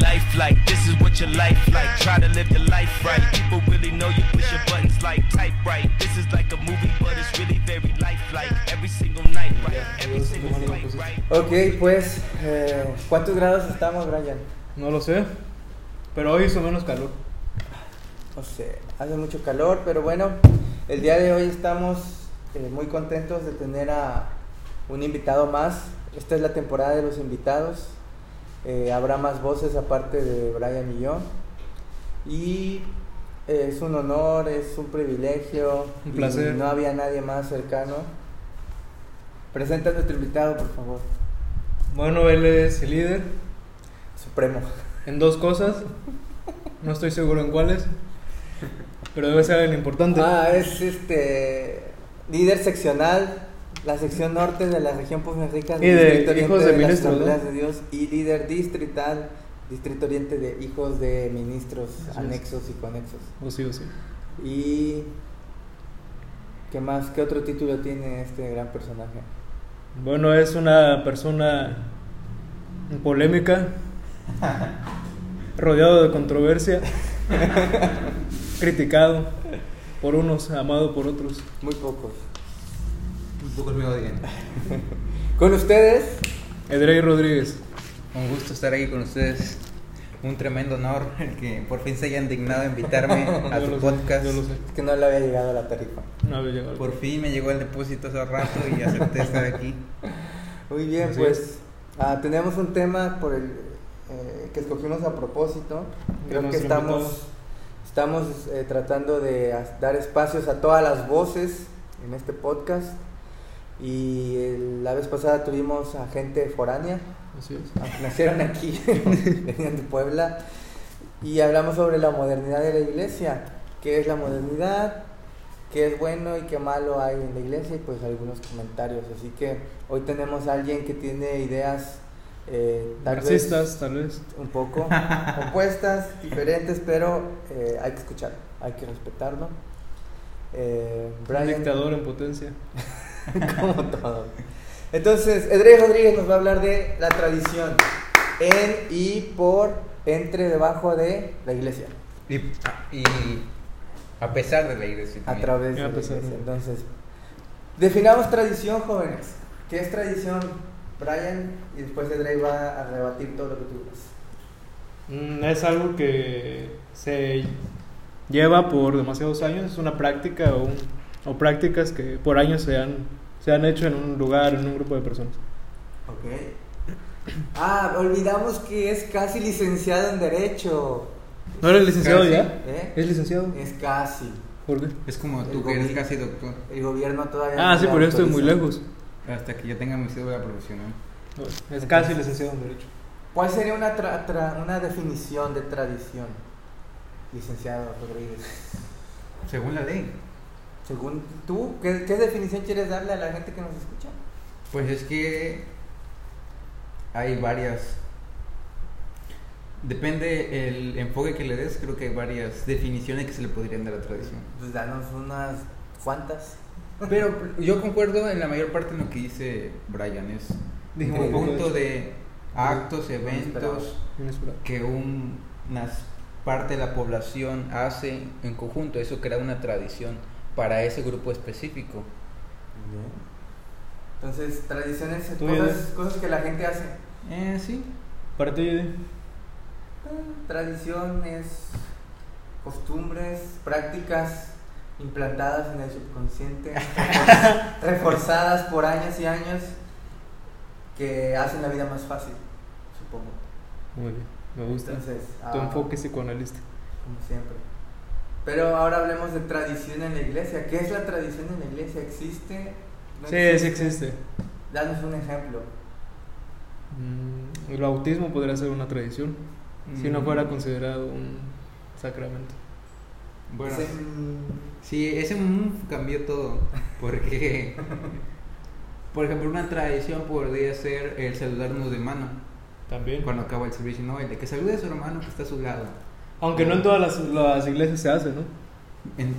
Life like, this is what your life like. Try to live your life right. People really know you push your buttons like type right. This is like a movie, but it's really very lifelike. Every single night, right? Every single night, right? Ok, pues, eh, ¿cuántos grados estamos, Brian? No lo sé. Pero hoy hizo menos calor. No sé, hace mucho calor, pero bueno, el día de hoy estamos eh, muy contentos de tener a un invitado más. Esta es la temporada de los invitados. Eh, habrá más voces aparte de Brian y yo. Y eh, es un honor, es un privilegio. Un y placer. no había nadie más cercano. Presenta a nuestro invitado, por favor. Bueno, él es el líder Supremo. en dos cosas. No estoy seguro en cuáles. Pero debe ser alguien importante. Ah, es este líder seccional, la sección norte de la región Rica, Y de hijos de ministros, ¿no? Asambleas de Dios, y líder distrital, distrito oriente de hijos de ministros es. anexos y conexos. O sí o sí. Y ¿qué más? ¿Qué otro título tiene este gran personaje? Bueno, es una persona polémica, rodeado de controversia, criticado por unos, amado por otros. Muy pocos. Un poco me odian. Con ustedes, Edrey Rodríguez. Un gusto estar aquí con ustedes. Un tremendo honor el que por fin se hayan dignado a invitarme a Yo su lo sé, podcast. yo lo sé. es que no le había llegado la tarifa. No había llegado. Por fin me llegó el depósito hace rato y acepté estar aquí. Muy bien, Así pues es. ah, tenemos un tema por el eh, que escogimos a propósito. Creo que estamos, estamos eh, tratando de dar espacios a todas las voces en este podcast. Y el- la vez pasada tuvimos a gente foránea, Así es. aunque nacieron aquí, venían de Puebla, y hablamos sobre la modernidad de la iglesia. ¿Qué es la modernidad? ¿Qué es bueno y qué malo hay en la iglesia? Y pues algunos comentarios. Así que hoy tenemos a alguien que tiene ideas eh, tal vez tal vez. un poco opuestas, diferentes, pero eh, hay que escucharlo, hay que respetarlo. Eh, Un Brian, dictador en potencia. como todo. Entonces, Edrey Rodríguez nos va a hablar de la tradición en y por, entre, debajo de la iglesia, Y, y a pesar de la iglesia. a través de la iglesia. Entonces, definamos tradición, jóvenes. ¿Qué es tradición, Brian? Y después Edrey va a rebatir todo lo que tú digas. Mm, Es algo que se lleva por demasiados años, es una práctica o, un- o prácticas que por años se han, se han hecho en un lugar, en un grupo de personas. Ok. Ah, olvidamos que es casi licenciado en Derecho. ¿No eres licenciado Casi. ya? ¿Eh? ¿Es licenciado? Es casi. ¿Por qué? Es como tú El que eres casi doctor. El gobierno todavía Ah, no sí, pero yo estoy muy lejos. Hasta que yo tenga mi cédula profesional. No, es casi licenciado en Derecho. ¿Cuál sería una, tra- tra- una definición de tradición, licenciado Rodríguez? Según la ley. Según tú, ¿qué, qué definición quieres darle a la gente que nos escucha? Pues es que hay varias. Depende el enfoque que le des, creo que hay varias definiciones que se le podrían dar a la tradición. Pues danos unas cuantas. Pero yo concuerdo en la mayor parte en lo que dice Brian, es un conjunto de actos, eventos que un- una parte de la población hace en conjunto, eso crea una tradición para ese grupo específico. Entonces, tradiciones, cosas, que la gente hace. Eh, sí, Para ti. Ah, Tradiciones, costumbres, prácticas implantadas en el subconsciente, refor- reforzadas por años y años, que hacen la vida más fácil, supongo. Muy bien, me gusta. Entonces, tu ah, enfoque psicoanalista. como siempre. Pero ahora hablemos de tradición en la iglesia. ¿Qué es la tradición en la iglesia? ¿Existe? ¿No Sí, sí existe. Danos un ejemplo. Mm, El bautismo podría ser una tradición, si no Mm. fuera considerado un sacramento. Bueno, Sí, mm, sí, ese cambió todo, porque, por ejemplo, una tradición podría ser el saludarnos de mano También. cuando acaba el servicio, ¿no? El de que salude a su hermano que está a su lado. Aunque no en todas las, las iglesias se hace, ¿no? En,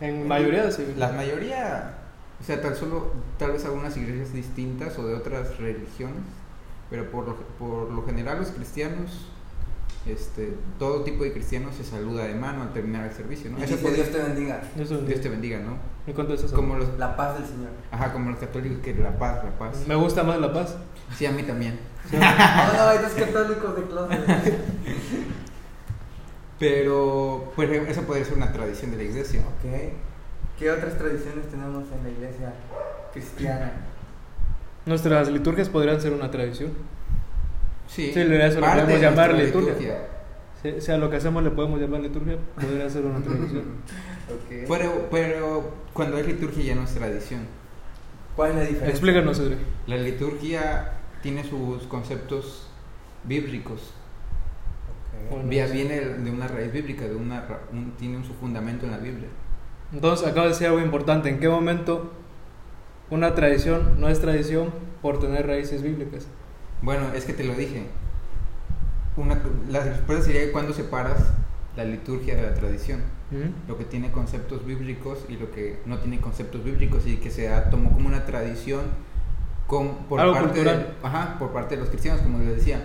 En mayoría de sí. La mayoría, o sea, tal solo, tal vez algunas iglesias distintas o de otras religiones, pero por lo, por lo general los cristianos este, todo tipo de cristianos se saluda de mano al terminar el servicio, ¿no? Y Eso dice, Dios te bendiga. Dios te bendiga, ¿no? ¿Y cuánto es eso? Como los, La paz del Señor. ajá, como los católicos que la paz, la paz. Me gusta más la paz. Sí, a mí también. No, no, hay dos católicos de closet. Pero, pues, eso podría ser una tradición de la iglesia. Ok. ¿Qué otras tradiciones tenemos en la iglesia cristiana? Nuestras liturgias podrían ser una tradición. Sí, Sí, eso lo podemos de llamar nuestra liturgia. Si, si a lo que hacemos le podemos llamar liturgia, podría ser una tradición. Ok. Pero, pero cuando es liturgia ya no es tradición. ¿Cuál es la diferencia? Explícanos, Edre. La liturgia tiene sus conceptos bíblicos. Bueno. Viene de una raíz bíblica, de una, un- tiene su fundamento en la Biblia. Entonces, acabo de decir algo importante. ¿En qué momento una tradición no es tradición por tener raíces bíblicas? Bueno, es que te lo dije. Una, la respuesta sería cuando separas la liturgia de la tradición. ¿Mm? Lo que tiene conceptos bíblicos y lo que no tiene conceptos bíblicos y que se ha- tomó como una tradición con, por, Algo parte de, ajá, por parte de los cristianos, como les decía.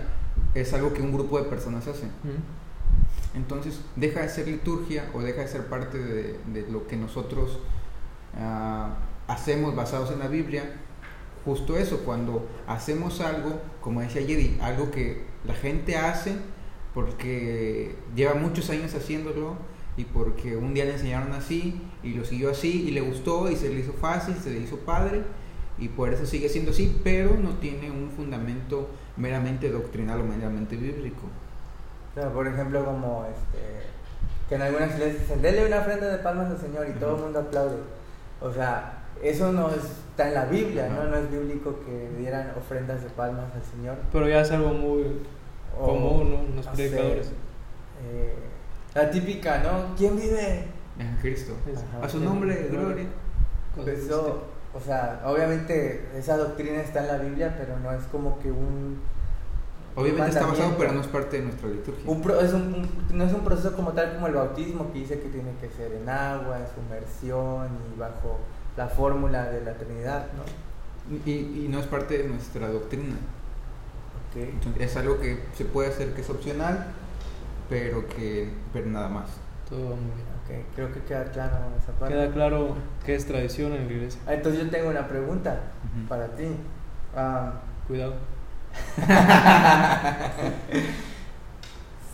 Es algo que un grupo de personas hace. ¿Mm? Entonces deja de ser liturgia o deja de ser parte de, de lo que nosotros ah, hacemos basados en la Biblia. Justo eso, cuando hacemos algo, como decía Yedi, algo que la gente hace porque lleva muchos años haciéndolo y porque un día le enseñaron así y lo siguió así y le gustó y se le hizo fácil, se le hizo padre y por eso sigue siendo así, pero no tiene un fundamento meramente doctrinal o meramente bíblico. O sea, por ejemplo, como este, que en algunas iglesias dicen, dele una ofrenda de palmas al Señor y todo el mundo aplaude. O sea, eso no está en la Biblia, ¿no? No es bíblico que dieran ofrendas de palmas al Señor. Pero ya es algo muy O, común, ¿no? Los predicadores. eh, la típica, ¿no? ¿Quién vive? En Cristo. Ajá. A su nombre, gloria. Eso, o sea, obviamente esa doctrina está en la Biblia, pero no es como que un... Obviamente está basado, pero no es parte de nuestra liturgia. un pro- es un, un- no es un proceso como tal como el bautismo que dice que tiene que ser en agua, en sumersión y bajo la fórmula de la Trinidad, ¿no? Y, y no es parte de nuestra doctrina. Ok. Entonces, es algo que se puede hacer que es opcional, pero que pero nada más. Todo va muy bien. Ok, creo que queda claro esa parte. Queda claro que es tradición en la iglesia. Ah, entonces yo tengo una pregunta para ti. Ah, Cuidado.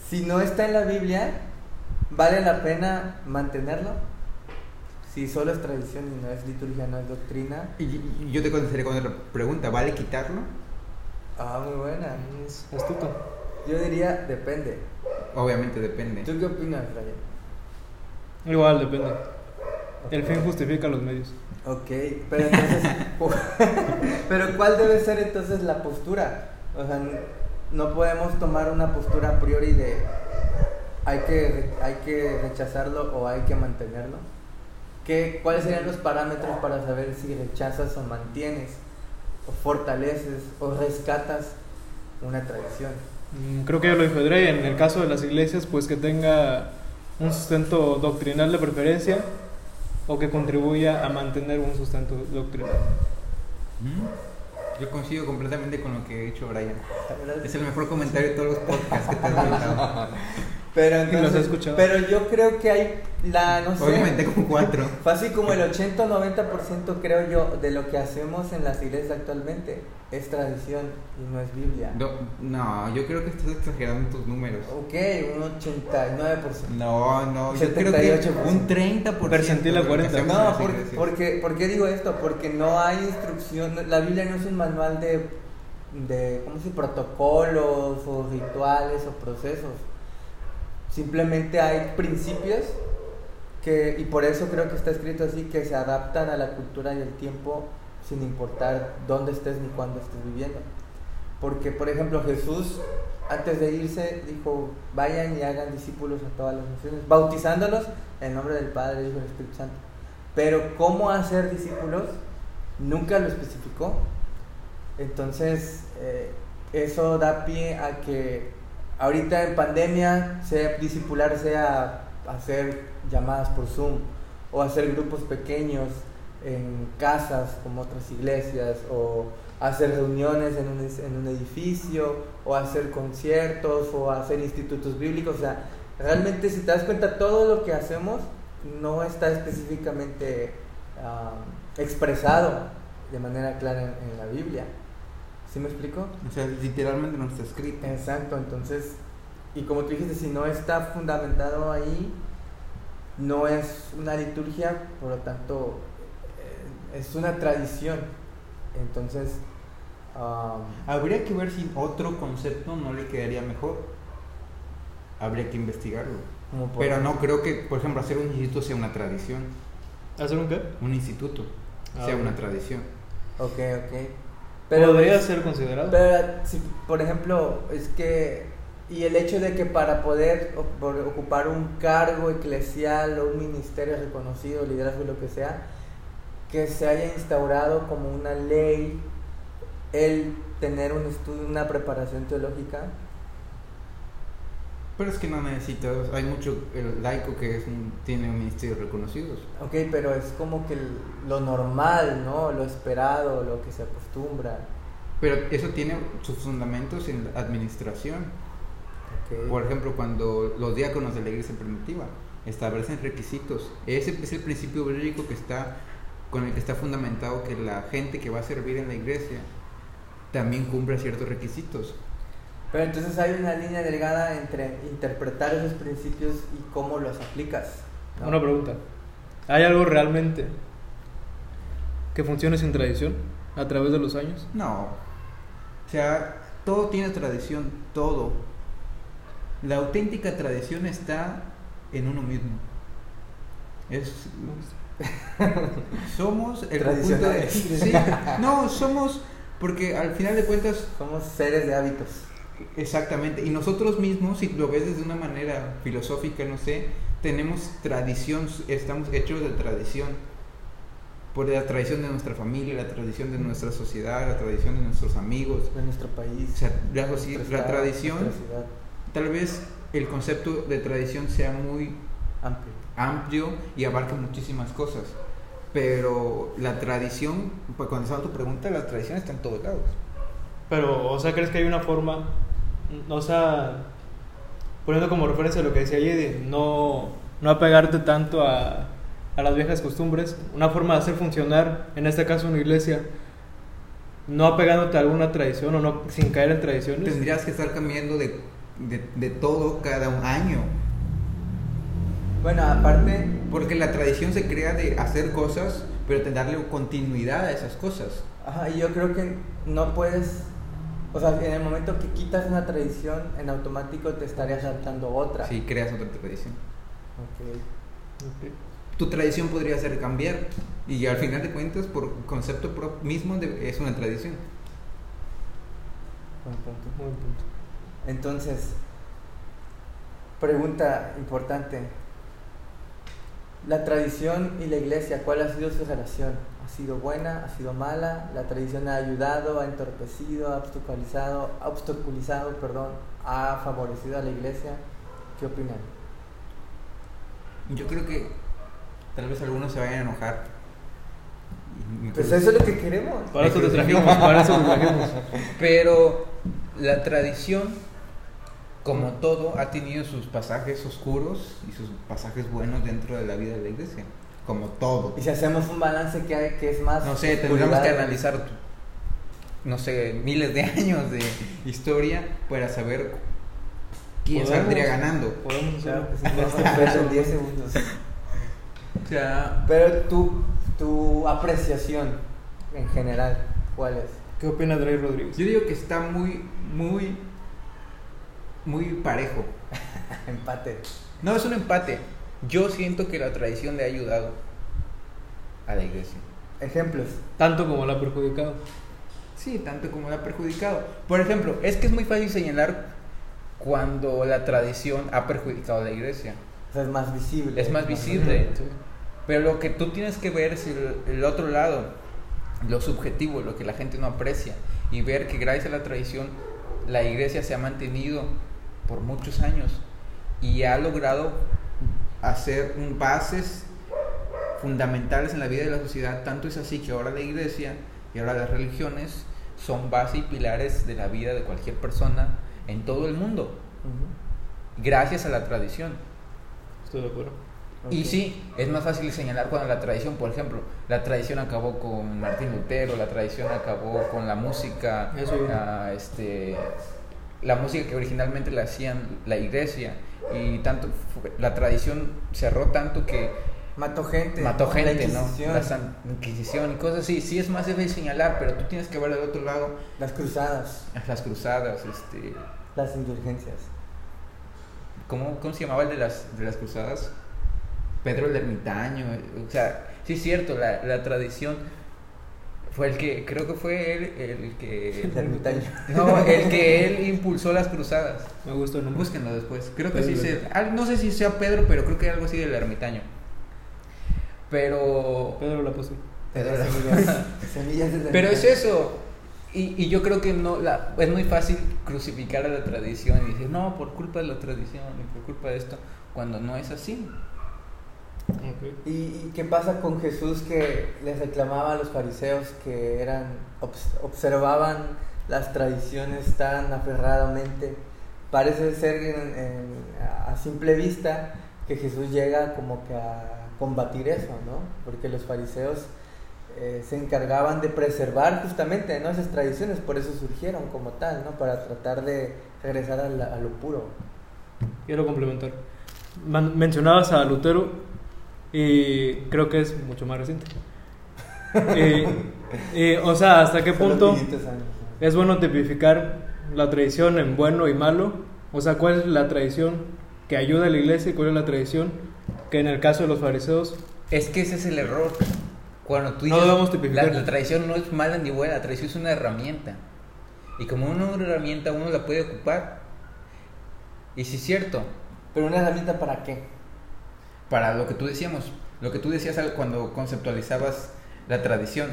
si no está en la Biblia, ¿vale la pena mantenerlo? Si solo es tradición y no es liturgia, no es doctrina. Y, y yo te contestaré con otra pregunta, ¿vale quitarlo? Ah, muy buena. Es astuto. Yo diría, depende. Obviamente depende. ¿Tú qué opinas, Ryan? Igual, depende. Ok. El fin justifica los medios. Ok, pero entonces, pero ¿cuál debe ser entonces la postura? O sea, no podemos tomar una postura a priori de hay que, hay que rechazarlo o hay que mantenerlo. ¿Qué, ¿Cuáles serían los parámetros para saber si rechazas o mantienes, o fortaleces o rescatas una tradición? Mm, Creo que ya lo Edrey, en el caso de las iglesias, pues que tenga un sustento doctrinal de preferencia o que contribuya a mantener un sustento doctrinal. Yo coincido completamente con lo que ha dicho Brian. Es el mejor comentario de todos los podcasts que te has Pero los he entonces, escuchado. pero yo creo que hay la, no sé, Obviamente con cuatro. Fácil como el 80 o 90% creo yo de lo que hacemos en las iglesias actualmente es tradición y no es Biblia. No, no, yo creo que estás exagerando tus números. Ok, un 89%. No, no, yo creo que 78%. un 30%. Percentil a de lo que 40. hacemos en No, las por, porque, ¿por qué digo esto? Porque no hay instrucción, la Biblia no es un manual de, de ¿cómo se dice? protocolos o rituales o procesos. Simplemente hay principios que, y por eso creo que está escrito así, que se adaptan a la cultura y el tiempo sin importar dónde estés ni cuándo estés viviendo. Porque, por ejemplo, Jesús, antes de irse, dijo, vayan y hagan discípulos a todas las naciones, bautizándolos en nombre del Padre, y del Espíritu Santo. Pero cómo hacer discípulos, nunca lo especificó. Entonces, eh, eso da pie a que ahorita en pandemia, sea discipular sea hacer llamadas por Zoom o hacer grupos pequeños en casas como otras iglesias o hacer reuniones en un, en un edificio, o hacer conciertos, o hacer institutos bíblicos. O sea, realmente si te das cuenta, todo lo que hacemos no está específicamente ah, expresado de manera clara en, en la Biblia. ¿Sí me explico? O sea, literalmente no está escrito. Exacto, entonces, y como tú dijiste, si no está fundamentado ahí, no es una liturgia, por lo tanto, eh, es una tradición. Entonces, um, Habría que ver si otro concepto no le quedaría mejor. Habría que investigarlo. Pero no creo que, por ejemplo, hacer un instituto sea una tradición. ¿Hacer un qué? Un instituto Ah, sea una tradición. Ok, ok. Podría pues, ser considerado. Pero, si, por ejemplo, es que, y el hecho de que para poder ocupar un cargo eclesial o un ministerio reconocido, liderazgo, lo que sea, que se haya instaurado como una ley el tener un estudio, una preparación teológica. Pero es que no necesitas, hay mucho el laico que es un- tiene ministerios reconocidos. Ok, pero es como que lo normal, ¿no? Lo esperado, lo que se acostumbra. Pero eso tiene sus fundamentos en la administración. Ok. Por ejemplo, cuando los diáconos de la iglesia primitiva establecen requisitos, ese es el principio bíblico que está con el que está fundamentado que la gente que va a servir en la iglesia también cumpla ciertos requisitos. Pero entonces hay una línea delgada entre interpretar esos principios y cómo los aplicas. ¿no? Una pregunta. ¿Hay algo realmente que funcione sin tradición a través de los años? No. O sea, todo tiene tradición, todo. La auténtica tradición está en uno mismo. Es somos el conjunto de sí, no, somos porque al final de cuentas Somos seres de hábitos. Exactamente y nosotros mismos si lo ves desde una manera filosófica, no sé, tenemos tradición, estamos hechos de tradición. Por la tradición de nuestra familia, la tradición de nuestra sociedad, la tradición de nuestros amigos, de nuestro país. o sea, la, tradición, tal vez el concepto de tradición sea muy amplio. amplio y abarca muchísimas cosas. Pero la tradición, pues cuando estaba tu pregunta, la tradición está en todos lados. Pero, o sea, ¿crees que hay una forma, o sea, poniendo como referencia lo que decía Yedi, no, no apegarte tanto a, a las viejas costumbres, una forma de hacer funcionar, en este caso una iglesia, no apegándote a alguna tradición o no sin caer en tradiciones? Tendrías que estar cambiando de, de, de todo cada un año. Bueno, aparte, Porque la tradición se crea de hacer cosas, pero de darle continuidad a esas cosas. ajá, y yo creo que no puedes, o sea, en el momento que quitas una tradición, en automático te estarías adaptando otra. Si creas otra tradición. Ok. Ok. Tu tradición podría ser cambiar. Y al final de cuentas, por concepto mismo, de- es una tradición. Buen punto. Buen punto. Entonces, pregunta importante. La tradición y la iglesia, ¿cuál ha sido su relación? ¿Ha sido buena? ¿Ha sido mala? ¿La tradición ha ayudado, ha entorpecido, ha obstaculizado, ha obstaculizado, perdón, ha favorecido a la iglesia? ¿Qué opinan? Yo creo que tal vez algunos se vayan a enojar. Pues eso es lo que queremos. Para eso te trajimos, para eso te trajimos. Pero la tradición, como todo, ha tenido sus pasajes oscuros y sus pasajes buenos dentro de la vida de la iglesia. Como todo. Y si hacemos un balance que, hay, que es más... No sé, tendríamos que analizar, no sé, miles de años de historia para saber quién Podemos. saldría ganando. Podemos Claro hacerlo en 10 segundos. O sea, Pero tu, tu apreciación en general, ¿cuál es? ¿Qué opina Drey Rodríguez? yo digo que está muy, muy, muy parejo. Empate. No es un empate. Yo siento que la tradición le ha ayudado a la iglesia. Ejemplos. Tanto como la ha perjudicado. Sí, tanto como la ha perjudicado. Por ejemplo, es que es muy fácil señalar cuando la tradición ha perjudicado a la iglesia. O sea, es más visible. Es más visible. Pero lo que tú tienes que ver es el, el otro lado, lo subjetivo, lo que la gente no aprecia. Y ver que gracias a la tradición la iglesia se ha mantenido por muchos años y ha logrado hacer un- bases fundamentales en la vida de la sociedad. Tanto es así que ahora la iglesia y ahora las religiones son base y pilares de la vida de cualquier persona en todo el mundo, gracias a la tradición. Estoy de acuerdo. Y sí, es más fácil señalar cuando la tradición, por ejemplo, la tradición acabó con Martín Lutero, la tradición acabó con la música, Eso ah, este, la música que originalmente la hacían la iglesia y tanto la tradición cerró tanto que Mató gente. mató La gente, ¿no? Inquisición, La San- Inquisición y cosas así. Sí es más fácil señalar, pero tú tienes que ver del otro lado Las cruzadas, las cruzadas, este, las indulgencias. ¿cómo, cómo se llamaba el de las, de las cruzadas? Pedro el ermitaño, o sea, sí es cierto, la, la tradición fue el que, creo que fue él el que... El ermitaño. No, el que él impulsó las cruzadas. Me gusta el nombre. Búsquenlo después. Creo que sí Pedro. se, ah, no sé si sea Pedro, pero creo que algo así del ermitaño. Pero Pedro la apóstol. Pedro- Semillas, semillas del Pero es eso. Y, y yo creo que no la, es muy fácil crucificar a la tradición y decir, no, por culpa de la tradición y por culpa de esto, cuando no es así. ¿Y, y qué pasa con Jesús que les reclamaba a los fariseos que eran obs- observaban las tradiciones tan aferradamente? Parece ser en- en- a simple vista que Jesús llega como que a combatir eso, ¿no? Porque los fariseos eh, se encargaban de preservar justamente ¿no? esas tradiciones, por eso surgieron como tal, ¿no? Para tratar de regresar a, la- a lo puro. Quiero complementar. Man- mencionabas a Lutero y creo que es mucho más reciente. Y- y, o sea, ¿hasta qué punto 500 años, ¿no? es bueno tipificar la tradición en bueno y malo? O sea, ¿cuál es la tradición que ayuda a la iglesia y cuál es la tradición que en el caso de los fariseos Es que ese es el error. Cuando tú No dices, debemos la, tipificar. la tradición no es mala ni buena, la tradición es una herramienta. Y como una herramienta uno la puede ocupar. Y sí es cierto, Pero una herramienta para qué? Para lo que tú decíamos, lo que tú decías cuando conceptualizabas la tradición.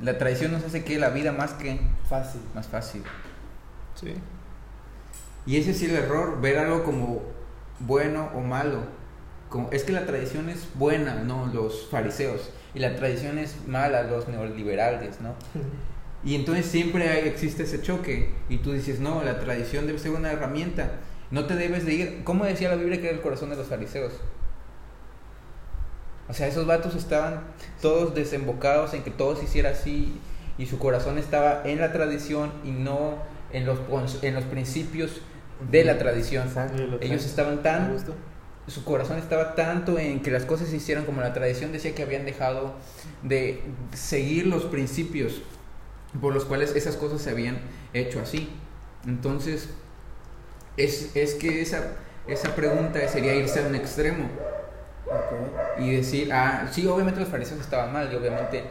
La tradición nos hace que la vida más que Fácil. más fácil. Sí. Y ese es el error, ver algo como bueno o malo. Como, es que la tradición es buena, no los fariseos. Y la tradición es mala, los neoliberales, ¿no? Y entonces siempre hay- existe ese choque. Y tú dices, no, la tradición debe ser una herramienta. No te debes de ir. ¿Cómo decía la Biblia que era el corazón de los fariseos? O sea, esos vatos estaban todos desembocados en que todo se hiciera así. Y su corazón estaba en la tradición y no en los, en los principios de la tradición. Exacto. Ellos estaban tan su corazón estaba tanto en que las cosas se hicieran como la tradición decía que habían dejado de seguir los principios por los cuales esas cosas se habían hecho así. Entonces, es, es que esa, esa pregunta sería irse a un extremo Ok. Y decir, ah, sí, obviamente los fariseos estaban mal y obviamente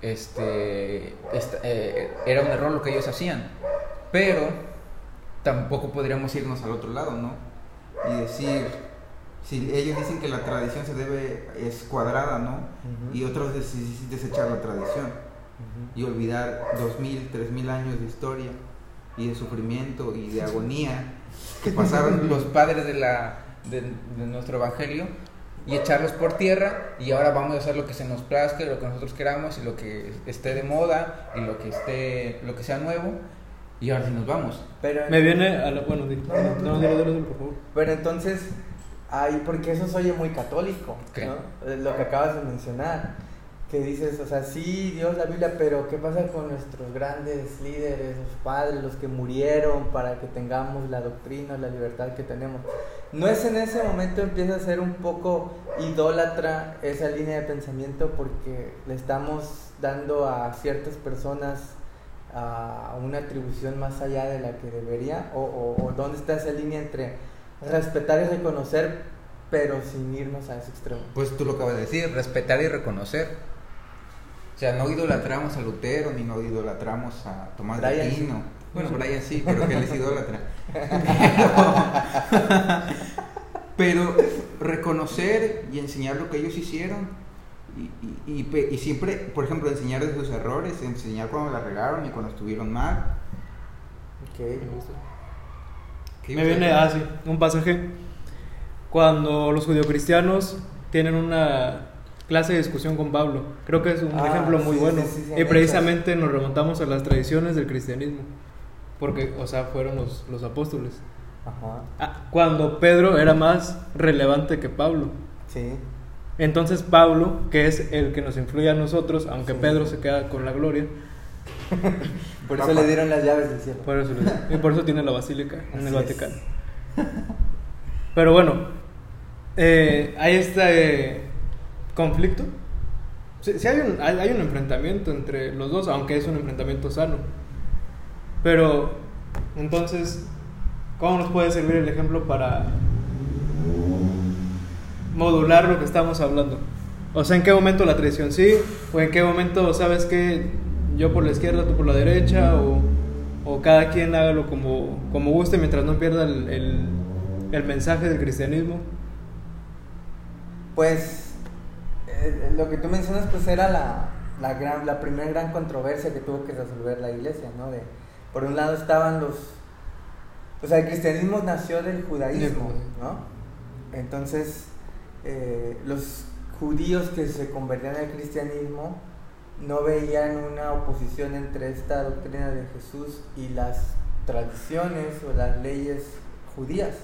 este, esta- eh, era un error lo que ellos hacían, pero tampoco podríamos irnos al otro lado, ¿no? Y decir, si ellos dicen que la tradición se debe, es cuadrada, ¿no? Ujú. Y otros desechar la tradición y olvidar dos mil, tres mil años de historia y de sufrimiento y de agonía que pasaron los padres de, la, de, de nuestro evangelio y echarlos por tierra y ahora vamos a hacer lo que se nos plazca, lo que nosotros queramos y lo que esté de moda y lo que esté lo que sea nuevo y ahora sí nos vamos. Pero, Me viene a la. Bueno, No, no, por favor. pero entonces, ahí, porque eso se oye muy católico, ¿Qué? ¿no? Lo que acabas de mencionar, que dices, o sea, sí, Dios, la Biblia, pero ¿qué pasa con nuestros grandes líderes, los padres, los que murieron para que tengamos la doctrina, la libertad que tenemos? ¿No es en ese momento empieza a ser un poco idólatra esa línea de pensamiento porque le estamos dando a ciertas personas a una atribución más allá de la que debería? ¿O, o, o dónde está esa línea entre respetar y reconocer, pero sin irnos a ese extremo? Pues tú lo acabas de decir, respetar y reconocer. O sea, no idolatramos a Lutero ni no idolatramos a Tomás de Aquino. sí. Bueno, Brian sí, pero que él es idólatra. Pero, pero reconocer y enseñar lo que ellos hicieron y, y- y pe- y siempre, por ejemplo, enseñar de sus errores, enseñar cuando la regaron y cuando estuvieron mal. Ok. Me gusta. ¿Qué Me ibas a viene así, un pasaje. Cuando los judio-cristianos tienen una clase de discusión con Pablo. Creo que es un Ah, ejemplo muy sí, bueno. sí, sí, sí, y en precisamente nos remontamos a las tradiciones del cristianismo. Porque, o sea, fueron los, los apóstoles. Ajá. Ah, cuando Pedro era más relevante que Pablo. Sí. Entonces Pablo, que es el que nos influye a nosotros, aunque. Pedro se queda con la gloria, Por eso le dieron las llaves del cielo. por eso, y por eso tiene la basílica en Así el es. Vaticano. Pero bueno, eh, hay este conflicto. Sí, sí hay, un, hay, hay un enfrentamiento entre los dos, aunque es un enfrentamiento sano. Pero, entonces, ¿cómo nos puede servir el ejemplo para modular lo que estamos hablando? O sea, ¿en qué momento la traición sí? ¿O en qué momento, sabes que yo por la izquierda, tú por la derecha? ¿O, o cada quien hágalo como, como guste mientras no pierda el, el, el mensaje del cristianismo? Pues eh, lo que tú mencionas pues era la, la, gran, la primera gran controversia que tuvo que resolver la iglesia, ¿no? De, por un lado estaban los... O sea, el cristianismo nació del judaísmo, ¿no? Entonces, eh, los judíos que se convertían al cristianismo no veían una oposición entre esta doctrina de Jesús y las tradiciones o las leyes judías.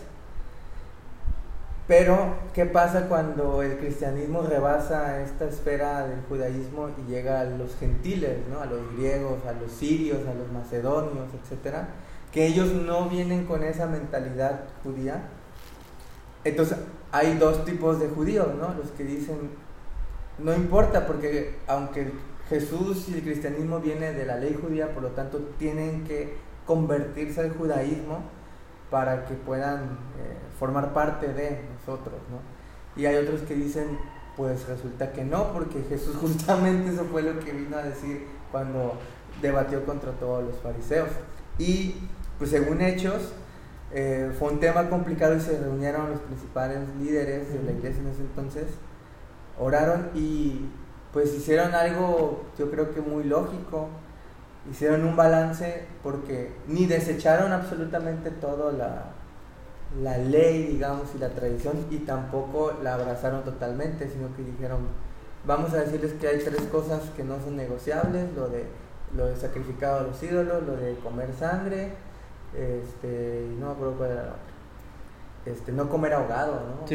Pero, ¿qué pasa cuando el cristianismo rebasa esta esfera del judaísmo y llega a los gentiles, ¿no? a los griegos, a los sirios, a los macedonios, etcétera? Que ellos no vienen con esa mentalidad judía. Entonces, hay dos tipos de judíos, ¿no? Los que dicen, no importa, porque aunque Jesús y el cristianismo viene de la ley judía, por lo tanto, tienen que convertirse al judaísmo para que puedan eh, formar parte de nosotros, ¿no? Y hay otros que dicen, pues resulta que no, porque Jesús justamente eso fue lo que vino a decir cuando debatió contra todos los fariseos. Y pues según Hechos, eh, fue un tema complicado y se reunieron los principales líderes de la iglesia en ese entonces, oraron y pues hicieron algo yo creo que muy lógico, hicieron un balance porque ni desecharon absolutamente todo la, la ley, digamos, y la tradición, y tampoco la abrazaron totalmente, sino que dijeron, vamos a decirles que hay tres cosas que no son negociables, lo de, lo de sacrificado a los ídolos, lo de comer sangre, este, y no me acuerdo cuál era la otra. Este, no comer ahogado, ¿no?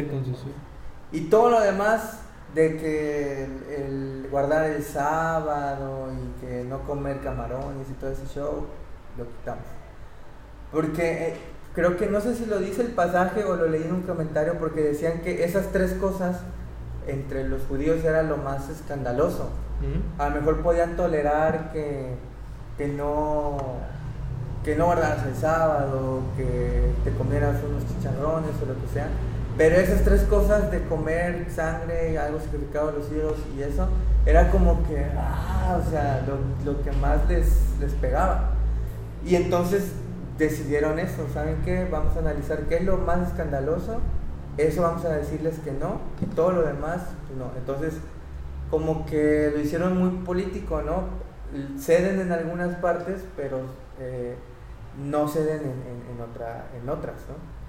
Y todo lo demás de que el, el guardar el sábado y que no comer camarones y todo ese show, lo quitamos. Porque eh, creo que no sé si lo dice el pasaje o lo leí en un comentario porque decían que esas tres cosas entre los judíos era lo más escandaloso. A lo mejor podían tolerar que, que no que no guardaras el sábado, que te comieras unos chicharrones o lo que sea. Pero esas tres cosas de comer sangre, algo sacrificado a los ídolos y eso, era como que, ah, o sea, lo, lo que más les, les pegaba. Y entonces decidieron eso, ¿saben qué? Vamos a analizar qué es lo más escandaloso, eso vamos a decirles que no, y todo lo demás, pues no. Entonces, como que lo hicieron muy político, ¿no? Ceden en algunas partes, pero eh, no ceden en, en- en otra, en otras, ¿no?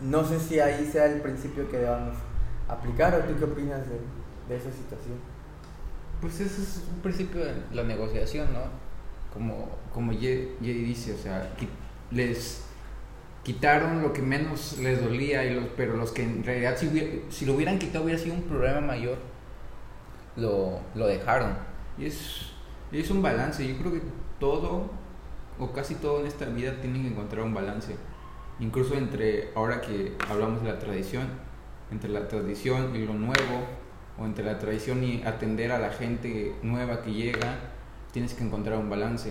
No sé si ahí sea el principio que debamos aplicar, o tú qué opinas de, de esa situación. Pues ese es un principio de la negociación, ¿no? Como, como Ye dice, o sea, les quitaron lo que menos les dolía, y los, pero los que en realidad si, si lo hubieran quitado hubiera sido un problema mayor, lo, lo dejaron. Y es, es un balance, yo creo que todo, o casi todo en esta vida tiene que encontrar un balance. Incluso entre, ahora que hablamos de la tradición, entre la tradición y lo nuevo, o entre la tradición y atender a la gente nueva que llega, tienes que encontrar un balance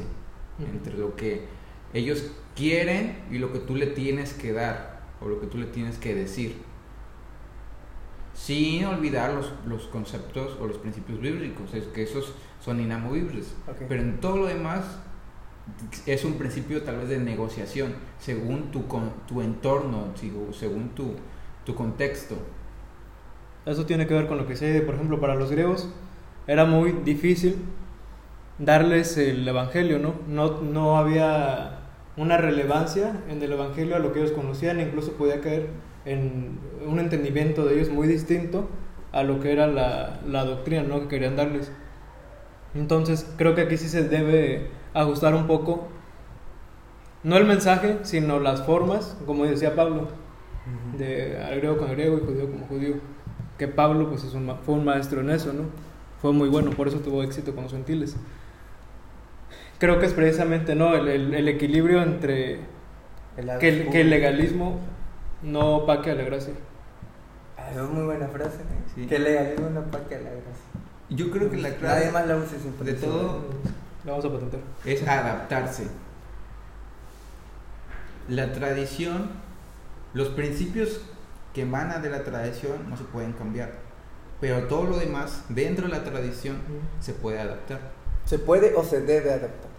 entre lo que ellos quieren y lo que tú le tienes que dar o lo que tú le tienes que decir. Sin olvidar los, los conceptos o los principios bíblicos, es que esos son inamovibles. Pero en todo lo demás es un principio tal vez de negociación, según tu, con- tu entorno, según tu, tu contexto. Eso tiene que ver con lo que sé, por ejemplo, para los griegos era muy difícil darles el evangelio, ¿no? No, no había una relevancia en el evangelio a lo que ellos conocían, incluso podía caer en un entendimiento de ellos muy distinto a lo que era la, la doctrina ¿no? que querían darles. Entonces creo que aquí sí se debe ajustar un poco, no el mensaje, sino las formas, como decía Pablo, de al griego con griego y judío como judío. Que Pablo pues es un ma- fue un maestro en eso, ¿no? Fue muy bueno, por eso tuvo éxito con los gentiles. Creo que es precisamente no el, el- el equilibrio entre El que, el- que el legalismo no opaque a la gracia. Ah, Es muy buena frase. ¿eh? Sí. Que el legalismo no paque a la gracia. Yo creo que la Nadie clave más la use sin de todo Vamos a patentar. es adaptarse. La tradición, los principios que emanan de la tradición no se pueden cambiar, pero todo lo demás dentro de la tradición se puede adaptar. ¿Se puede o se debe adaptar?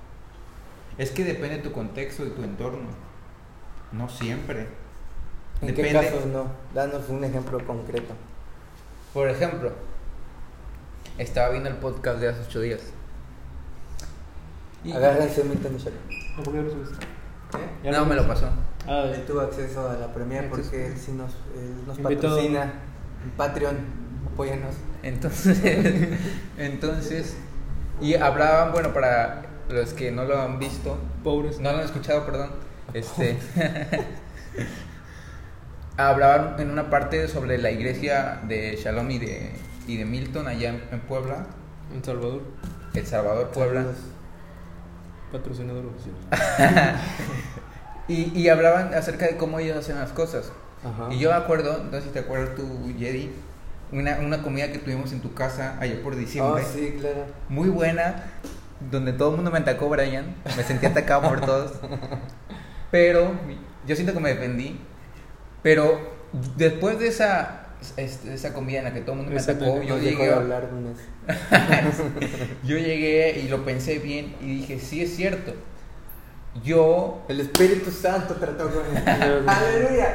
Es que depende de tu contexto, de tu entorno. No siempre. ¿En qué casos no? Danos un ejemplo concreto. Por ejemplo, estaba viendo el podcast de hace ocho días. Agárrense Milton y Sharon. No, ¿por qué lo subiste? ¿Eh? No, me lo pasó. Ah, Él tuvo acceso a la premier porque él sí nos, él nos patrocina Patreon. Apóyanos. Entonces, entonces, y hablaban, bueno, para los que no lo han visto, pobres. no lo han escuchado, perdón, este, hablaban en una parte sobre la iglesia de Shalom y de, y de Milton allá en, en Puebla, En Salvador, El Salvador, Puebla. Saludos. Patrocinador oficial. Y, y hablaban acerca de cómo ellos hacen las cosas. Ajá. Y yo me acuerdo, no sé si te acuerdas tú, Jedi, una, una comida que tuvimos en tu casa allá por Oh, diciembre. sí, claro. Muy buena, donde todo el mundo me atacó, Brian. Me sentí atacado por todos. Pero yo siento que me defendí. Pero después de esa, este, esa comida en la que todo el mundo me atacó, yo llegué, a- hablar de yo llegué y lo pensé bien y dije, sí es cierto. Yo El Espíritu Santo trató con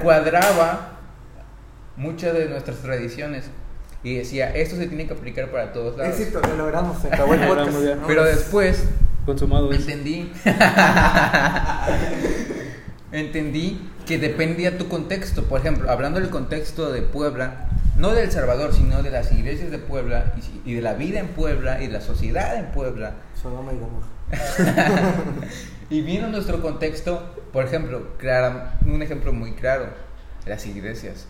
cuadraba muchas de nuestras tradiciones y decía, esto se tiene que aplicar para todos lados. Éxito, lo logramos. Se acabó el podcast. Pero después Consumado entendí entendí que dependía tu contexto por ejemplo hablando del contexto de Puebla no de El Salvador sino de las iglesias de Puebla y, de la vida en Puebla y de la sociedad en Puebla Sodoma y Gomorra. y viendo nuestro contexto por ejemplo un ejemplo muy claro las iglesias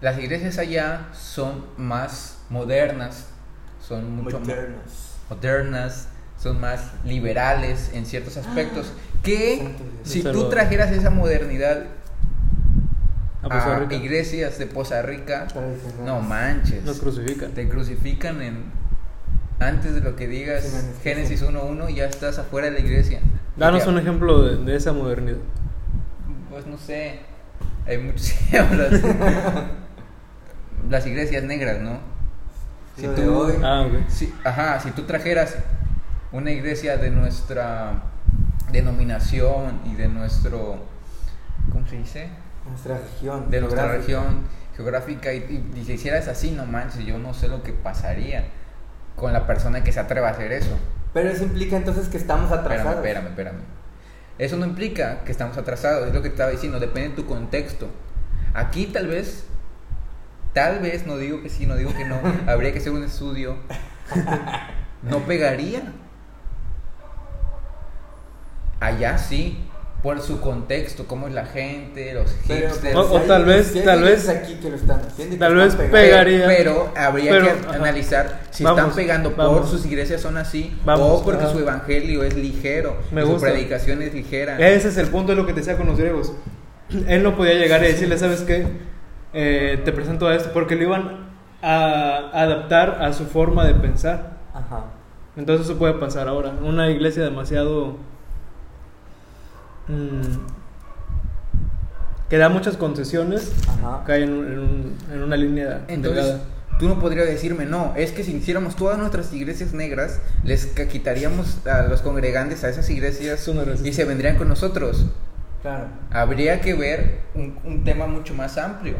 las iglesias allá son más modernas son mucho más Modernos. modernas, son más liberales en ciertos aspectos. Que Santo Dios. si tú trajeras esa modernidad A iglesias de Poza Rica, Tradicionales. no manches, Nos crucifican. te crucifican en antes de lo que digas. Génesis 1.1 ya estás afuera de la iglesia. Danos un ejemplo de, de esa modernidad. Pues no sé, hay muchos ejemplos. Las iglesias negras, ¿no? Si tú-. Ah. Si, ajá, si tú trajeras una iglesia de nuestra denominación y de nuestro, ¿cómo se dice? Nuestra región. De nuestra geográfica. región geográfica y, y, si hicieras así, no manches, yo no sé lo que pasaría con la persona que se atreva a hacer eso. Pero eso implica entonces que estamos Espérame, atrasados. espérame, espérame. Eso no implica que estamos atrasados, es lo que te estaba diciendo, depende de tu contexto. Aquí tal vez, tal vez, no digo que sí, no digo que no, habría que hacer un estudio. No pegaría. Allá sí, por su contexto, cómo es la gente, los Pero, hipsters. O- o hay- tal vez- tal vez- aquí que lo están haciendo tal vez pegaría. Pero habría Pero, que ajá. analizar si Vamos, están pegando por sus iglesias son así Vamos, o porque ajá. su evangelio es ligero, Me su gusta. predicación es ligera. Ese es el punto de lo que te decía con los griegos. Él no podía llegar y decirle, ¿sabes qué? Eh, te presento a esto, porque lo iban a adaptar a su forma de pensar. Ajá. Entonces eso puede pasar ahora. Una iglesia demasiado... mm, que da muchas concesiones, Ajá. cae en, un- en un- en una línea Entonces, delgada. tú no podrías decirme, no, es que si hiciéramos todas nuestras iglesias negras, les quitaríamos a los congregantes a esas iglesias y se vendrían con nosotros. Claro. Habría que ver un, un tema mucho más amplio.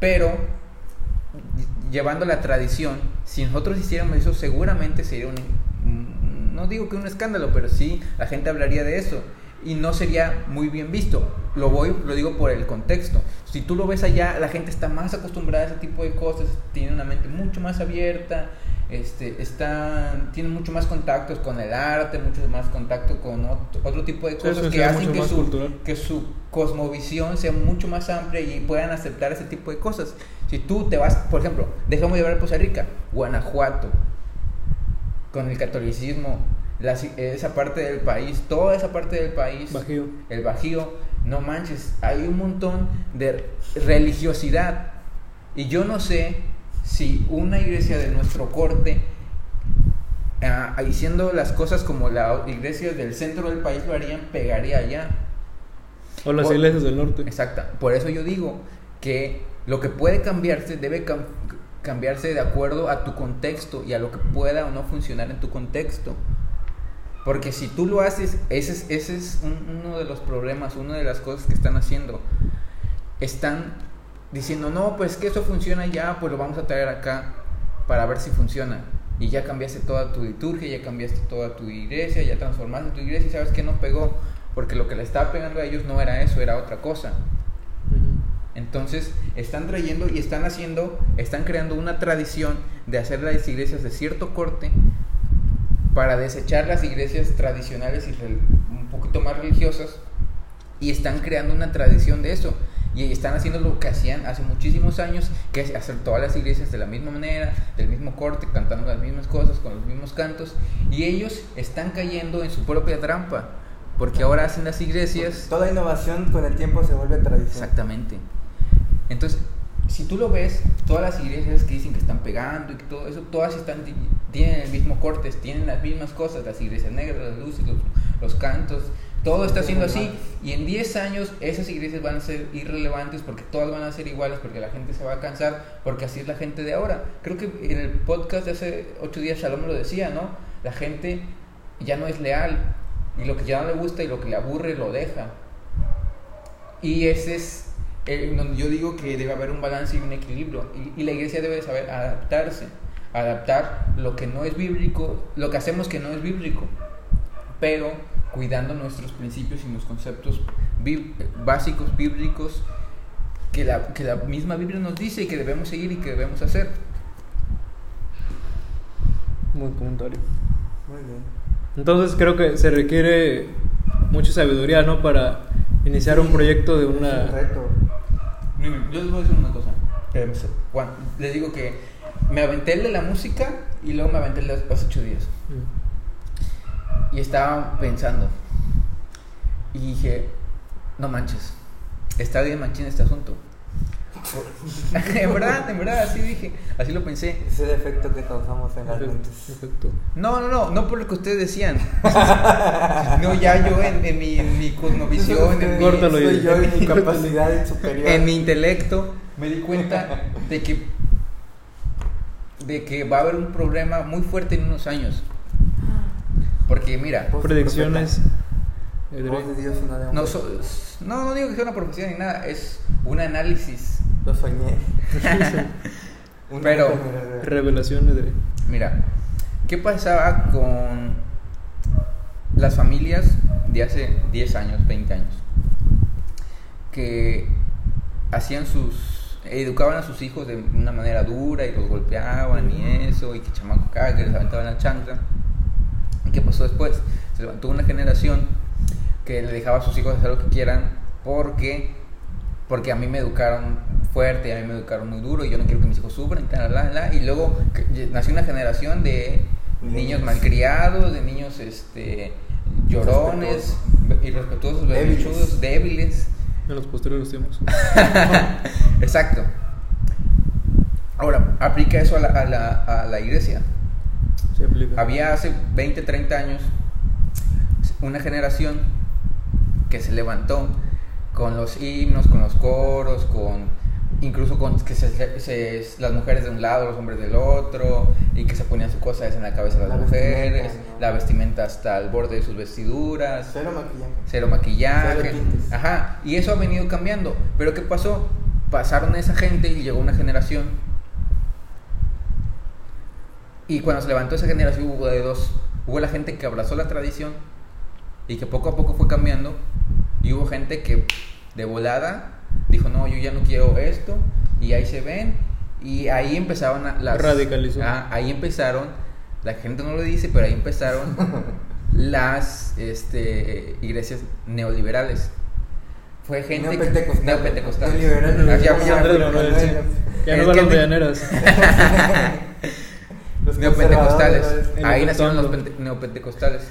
Pero, ll- llevando la tradición, si nosotros hiciéramos eso, seguramente sería un, un- no digo que un escándalo, pero sí la gente hablaría de eso. Y no sería muy bien visto. lo voy, lo digo por el contexto. Si tú lo ves allá, la gente está más acostumbrada a ese tipo de cosas, tiene una mente mucho más abierta, este, están, tienen mucho más contactos con el arte, mucho más contacto con otro, otro tipo de cosas que hacen que su, cultural. que su cosmovisión sea mucho más amplia y puedan aceptar ese tipo de cosas. Si tú te vas, por ejemplo, dejamos de ver a Costa Rica, Guanajuato, con el catolicismo, la- esa parte del país, toda esa parte del país, Bajío. el Bajío, no manches, hay un montón de religiosidad. Y yo no sé si una iglesia de nuestro corte, ah, diciendo las cosas como la iglesia del centro del país lo harían, pegaría allá. O las Por- iglesias del norte. Exacta. Por eso yo digo que lo que puede cambiarse debe cam- cambiarse de acuerdo a tu contexto y a lo que pueda o no funcionar en tu contexto. Porque si tú lo haces, ese es, ese es un- uno de los problemas, una de las cosas que están haciendo. Están diciendo, no, pues que eso funciona ya, pues lo vamos a traer acá para ver si funciona. Y ya cambiaste toda tu liturgia, ya cambiaste toda tu iglesia, ya transformaste tu iglesia y sabes que no pegó. Porque lo que le estaba pegando a ellos no era eso, era otra cosa. Entonces están trayendo y están haciendo, están creando una tradición de hacer las iglesias de cierto corte para desechar las iglesias tradicionales y un poquito más religiosas y están creando una tradición de eso y están haciendo lo que hacían hace muchísimos años que es hacer todas las iglesias de la misma manera del mismo corte cantando las mismas cosas con los mismos cantos y ellos están cayendo en su propia trampa porque ahora hacen las iglesias Toda innovación con el tiempo se vuelve tradición. Exactamente. Entonces, si tú lo ves, todas las iglesias que dicen que están pegando y que todo eso, todas están, tienen el mismo corte, tienen las mismas cosas, las iglesias negras, las luces, los, los cantos, todo está siendo así. Y en 10 años esas iglesias van a ser irrelevantes porque todas van a ser iguales, porque la gente se va a cansar, porque así es la gente de ahora. Creo que en el podcast de hace 8 días Shalom lo decía, ¿no? La gente ya no es leal y lo que ya no le gusta y lo que le aburre lo deja. Y ese es eh, donde yo digo que debe haber un balance y un equilibrio. Y, y la iglesia debe saber adaptarse, adaptar lo que no es bíblico, lo que hacemos que no es bíblico, pero cuidando nuestros principios y los conceptos bí- básicos bíblicos que la, que la misma Biblia nos dice y que debemos seguir y que debemos hacer. Buen comentario. Muy bien. Entonces creo que se requiere mucha sabiduría, ¿no? Para iniciar un proyecto de es un una... reto. Miren, Yo les voy a decir una cosa. Les digo que me aventé el de la música y luego me aventé el de los ocho días. Mm. Y estaba pensando. Y dije, no manches, está bien machín este asunto. En verdad, en verdad, así dije, así lo pensé. Ese defecto que causamos en las mentes. No, no, no, no por lo que ustedes decían. no, ya yo en, en mi, en mi cosmovisión, en mi, Córtalo, yo y mi capacidad superior. en mi intelecto, me di cuenta de que, de que va a haber un problema muy fuerte en unos años. Porque mira, Predicciones. profeta. Voz de Dios no de no, so- no, no digo que sea una profecía ni nada, es un análisis. Lo soñé. Una Pero-. Revelaciones de... Mira, ¿qué pasaba con las familias de hace 10 años, 20 años? Que hacían sus. educaban a sus hijos de una manera dura y los golpeaban y eso, y que chamaco caga, que les aventaban la chancla. ¿Y qué pasó después? Se levantó una generación que le dejaba a sus hijos hacer lo que quieran porque porque a mí me educaron fuerte, a mí me educaron muy duro y yo no quiero que mis hijos sufran y tal, la, la, y luego que- nació una generación de niños malcriados, de niños este llorones, irrespetuosos, Débiles. débiles. En los posteriores tiempos. Exacto. Ahora, aplica eso a la, a la, a la iglesia. Se aplica. Había hace 20, 30 años una generación que se levantó con los himnos, con los coros, con incluso con que se, se- las mujeres de un lado, los hombres del otro, y que se ponían sus cosas en la cabeza de las La mujeres, vestimenta, ¿no? la vestimenta hasta el borde de sus vestiduras, Cero maquillaje. cero maquillaje. Cero. Ajá, y eso ha venido cambiando. Pero ¿qué pasó? Pasaron esa gente y llegó una generación. Y cuando se levantó esa generación hubo de dos. Hubo la gente que abrazó la tradición y que poco a poco fue cambiando. Y hubo gente que de volada dijo, no, yo ya no quiero esto, y ahí se ven, y ahí empezaron a- las... Radicalizó. Ah, ahí empezaron, la gente no lo dice, pero ahí empezaron las este, iglesias neoliberales. Fue gente... Neopentecostales. neopentecostales. Neoliberales. Ah, ya- no van los medianeros. Los neopentecostales. Ahí nacieron los neopentecostales.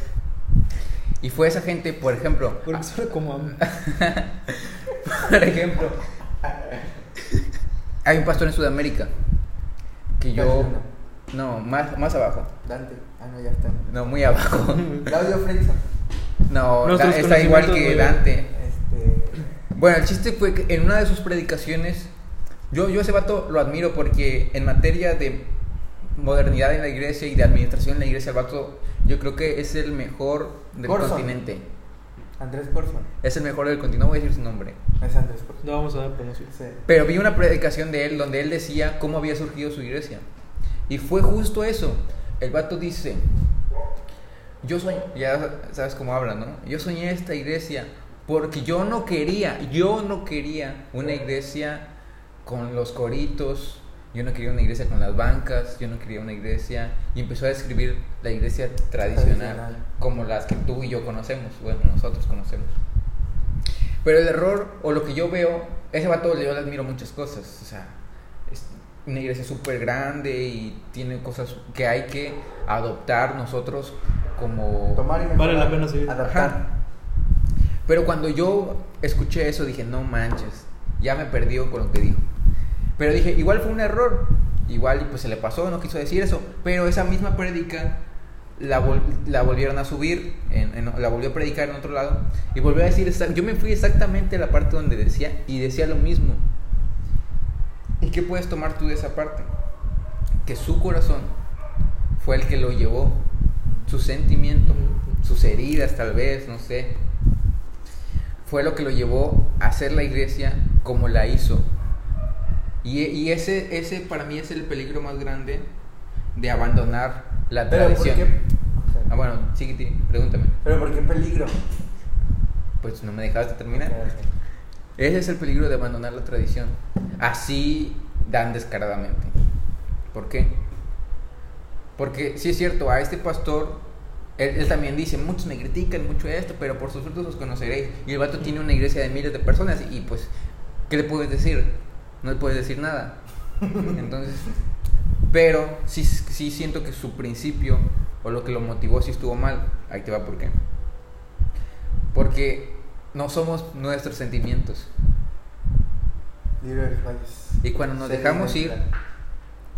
Y fue esa gente, por ejemplo, Porque suena como a- por ejemplo, hay un pastor en Sudamérica que yo no, más más abajo. Dante. Ah, no, ya está. No, muy abajo. Claudio Frickson. No, da- está igual que Dante. Este. Bueno, el chiste fue que en una de sus predicaciones, yo, yo ese vato lo admiro porque en materia de modernidad en la iglesia y de administración en la iglesia, el vato yo creo que es el mejor del Corson. continente. Andrés Corson. Es el mejor del continente, no voy a decir su nombre. Es Andrés Corson. No vamos a dar promoción. Sí. Pero vi una predicación de él donde él decía cómo había surgido su iglesia. Y fue justo eso. El vato dice, yo soy, ya sabes cómo habla, ¿no? Yo soñé esta iglesia porque yo no quería, yo no quería una iglesia con los coritos, yo no quería una iglesia con las bancas, yo no quería una iglesia... Y empezó a describir la iglesia tradicional, Tradicional. como las que tú y yo conocemos, bueno, nosotros conocemos. Pero el error, o lo que yo veo, ese vato yo le admiro muchas cosas. O sea, es una iglesia súper grande y tiene cosas que hay que adoptar nosotros como... Tomar y mejorar. Vale la pena seguir. Adaptar. Ajá. Pero cuando yo escuché eso dije, no manches, ya me perdió con lo que dijo. Pero dije, igual fue un error, igual pues se le pasó, no quiso decir eso. Pero esa misma prédica la, vol- la volvieron a subir, en- la volvió a predicar en otro lado y volvió a decir, yo me fui exactamente a la parte donde decía y decía lo mismo. ¿Y qué puedes tomar tú de esa parte? Que su corazón fue el que lo llevó, su sentimiento, sus heridas tal vez, no sé, fue lo que lo llevó a hacer la iglesia como la hizo. Y, y ese, ese para mí es el peligro más grande de abandonar la Pero ¿por tradición. qué? Ok. Ah, bueno, sí, pregúntame. Pero ¿por qué peligro? Pues no me dejaste terminar. Ok, ok. Ese es el peligro de abandonar la tradición. Así dan descaradamente. ¿Por qué? Porque sí es cierto, a este pastor, él, él también dice, muchos me critican, mucho esto, pero por sus frutos los conoceréis. Y el vato tiene una iglesia de miles de personas y pues, ¿qué le puedes decir? No le puedes decir nada. Entonces, pero sí, sí siento que su principio o lo que lo motivó sí estuvo mal. Ahí te va por qué. Porque no somos nuestros sentimientos. Y cuando nos dejamos ir,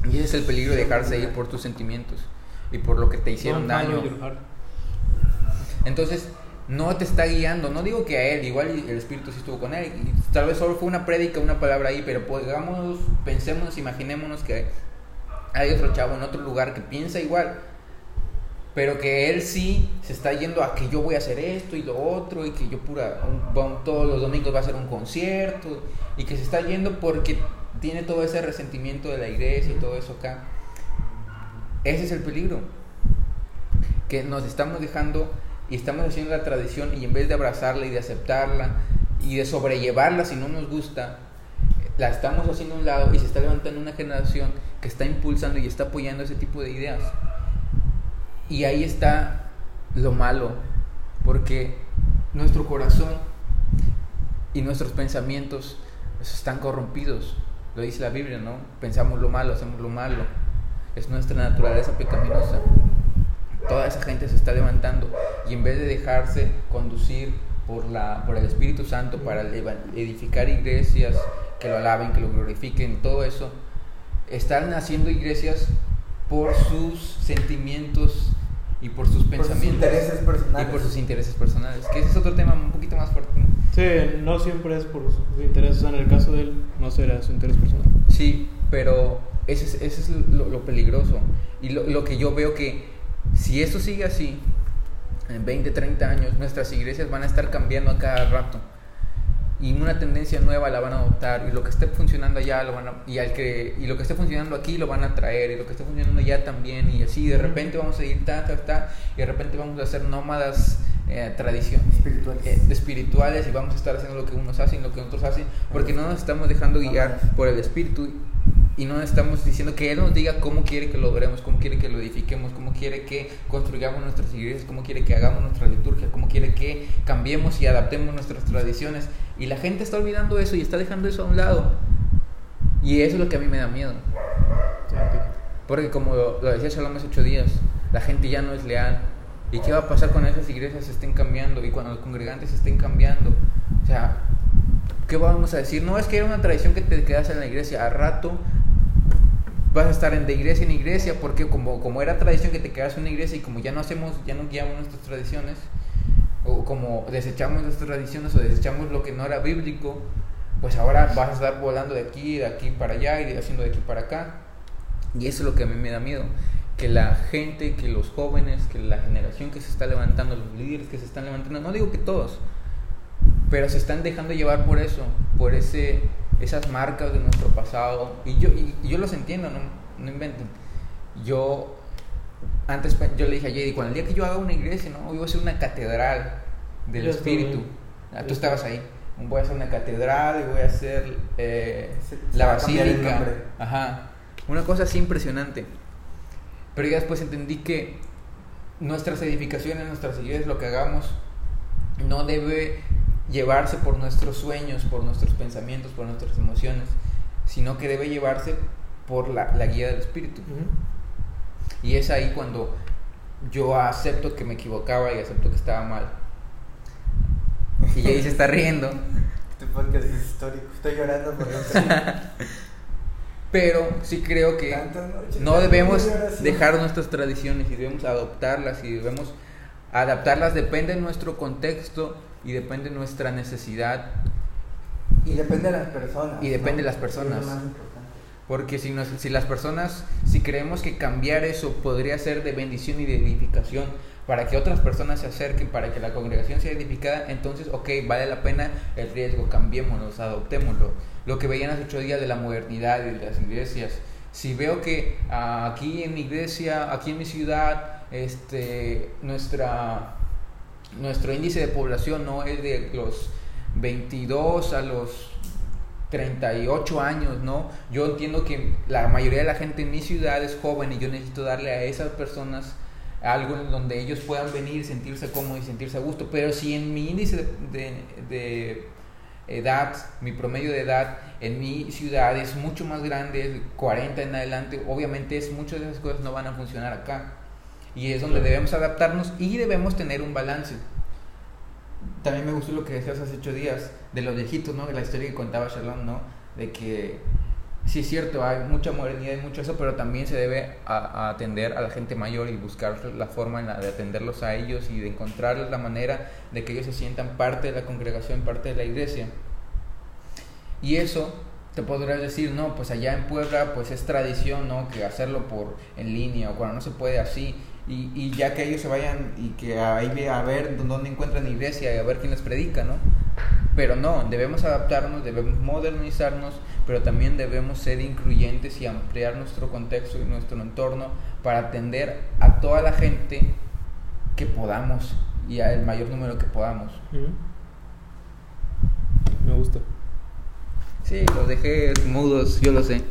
y ese es el peligro de dejarse ir por tus sentimientos y por lo que te hicieron daño. Entonces, no te está guiando. No digo que a él, igual el Espíritu sí estuvo con él. Tal vez solo fue una prédica, una palabra ahí, pero pues, digamos, pensemos, imaginémonos que hay otro chavo en otro lugar que piensa igual. Pero que él sí se está yendo a que yo voy a hacer esto y lo otro, y que yo pura, un- todos los domingos va a hacer un concierto, y que se está yendo porque tiene todo ese resentimiento de la iglesia y todo eso acá. Ese es el peligro. Que nos estamos dejando y estamos haciendo la tradición y en vez de abrazarla y de aceptarla y de sobrellevarla si no nos gusta, la estamos haciendo a un lado y se está levantando una generación que está impulsando y está apoyando ese tipo de ideas. Y ahí está lo malo, porque nuestro corazón y nuestros pensamientos están corrompidos. Lo dice la Biblia, ¿no? Pensamos lo malo, hacemos lo malo. Es nuestra naturaleza pecaminosa. Toda esa gente se está levantando y en vez de dejarse conducir por, la, por el Espíritu Santo para edificar iglesias que lo alaben, que lo glorifiquen todo eso, están haciendo iglesias por sus sentimientos y por sus Por sus pensamientos intereses personales. y por sus intereses personales. Que ese es otro tema un poquito más fuerte. ¿no? Sí, no siempre es por su interés. O sea, en el caso de él, no será su interés personal. Sí, pero ese es, ese es lo, lo peligroso. Y lo, lo que yo veo que si esto sigue así, en 20, 30 años, nuestras iglesias van a estar cambiando a cada rato. Y una tendencia nueva la van a adoptar. Y lo que esté funcionando allá lo van a, y, al que, y lo que esté funcionando aquí lo van a traer. Y lo que esté funcionando allá también. Y así de repente vamos a ir ta, ta, ta. Y de repente vamos a ser nómadas eh, tradición, Espirituales. eh, espirituales y vamos a estar haciendo lo que unos hacen, lo que otros hacen, porque no nos estamos dejando guiar por el Espíritu y no estamos diciendo que Él nos diga cómo quiere que lo veremos, cómo quiere que lo edifiquemos, cómo quiere que construyamos nuestras iglesias, cómo quiere que hagamos nuestra liturgia, cómo quiere que cambiemos y adaptemos nuestras tradiciones. Y la gente está olvidando eso y está dejando eso a un lado. Y eso es lo que a mí me da miedo. Porque como lo, lo decía Shalom hace ocho días, la gente ya no es leal. ¿Y qué va a pasar cuando esas iglesias se estén cambiando y cuando los congregantes se estén cambiando? O sea, ¿qué vamos a decir? No es que era una tradición que te quedas en la iglesia. A rato vas a estar en de iglesia en iglesia porque como, como era tradición que te quedas en una iglesia y como ya no hacemos, ya no guiamos nuestras tradiciones, o como desechamos nuestras tradiciones o desechamos lo que no era bíblico, pues ahora vas a estar volando de aquí, de aquí para allá y haciendo de aquí para acá. Y eso es lo que a mí me da miedo, que la gente, que los jóvenes, que la generación que se está levantando, los líderes que se están levantando, no digo que todos, pero se están dejando llevar por eso, por ese, esas marcas de nuestro pasado. Y yo, y, y yo los entiendo, no, no inventen. Yo antes yo le dije a Jady, cuando el día que yo haga una iglesia, ¿no? Voy a hacer una catedral del Yo Espíritu. Ah, tú estabas ahí. Voy a hacer una catedral y voy a hacer eh, Se- se la basílica. Ajá. Una cosa así impresionante. Pero ya después entendí que nuestras edificaciones, nuestras iglesias, lo que hagamos, no debe llevarse por nuestros sueños, por nuestros pensamientos, por nuestras emociones, sino que debe llevarse por la, la guía del Espíritu. Y es ahí cuando yo acepto que me equivocaba y acepto que estaba mal. Y ahí se está riendo. Este podcast es histórico. Estoy llorando por. Pero sí creo que noches, no debemos dejar nuestras tradiciones y debemos adoptarlas y debemos adaptarlas. Depende de nuestro contexto y depende de nuestra necesidad. Y depende de las personas. Y depende de las personas. Porque si, nos- si las personas, si creemos que cambiar eso podría ser de bendición y de edificación para que otras personas se acerquen, para que la congregación sea edificada, entonces, ok, vale la pena el riesgo, cambiémonos, adoptémoslo. Lo que veían hace ocho días de la modernidad y de las iglesias. Si veo que ah, aquí en mi iglesia, aquí en mi ciudad, este, nuestra, nuestro índice de población no es de los 22 a los 38 años, ¿no? Yo entiendo que la mayoría de la gente en mi ciudad es joven y yo necesito darle a esas personas algo en donde ellos puedan venir, sentirse cómodos y sentirse a gusto. Pero si en mi índice de, de- edad, mi promedio de edad en mi ciudad es mucho más grande, es 40 en adelante, obviamente es, muchas de esas cosas no van a funcionar acá. Y es donde debemos adaptarnos y debemos tener un balance. También me gustó lo que decías hace ocho días de los viejitos, ¿no? De la historia que contaba Shalom, ¿no? De que sí es cierto, hay mucha modernidad y mucho eso, pero también se debe a, atender a la gente mayor y buscar la forma en la de atenderlos a ellos y de encontrar la manera de que ellos se sientan parte de la congregación, parte de la iglesia. Y eso te podrás decir, no, pues allá en Puebla pues es tradición, ¿no? Que hacerlo por en línea o cuando no se puede así. Y, y ya que ellos se vayan y que ahí ve a ver dónde encuentran iglesia y a ver quién les predica, ¿no? Pero no, debemos adaptarnos, debemos modernizarnos, pero también debemos ser incluyentes y ampliar nuestro contexto y nuestro entorno para atender a toda la gente que podamos y al mayor número que podamos. Me gusta. Sí, los dejé mudos, yo lo sé.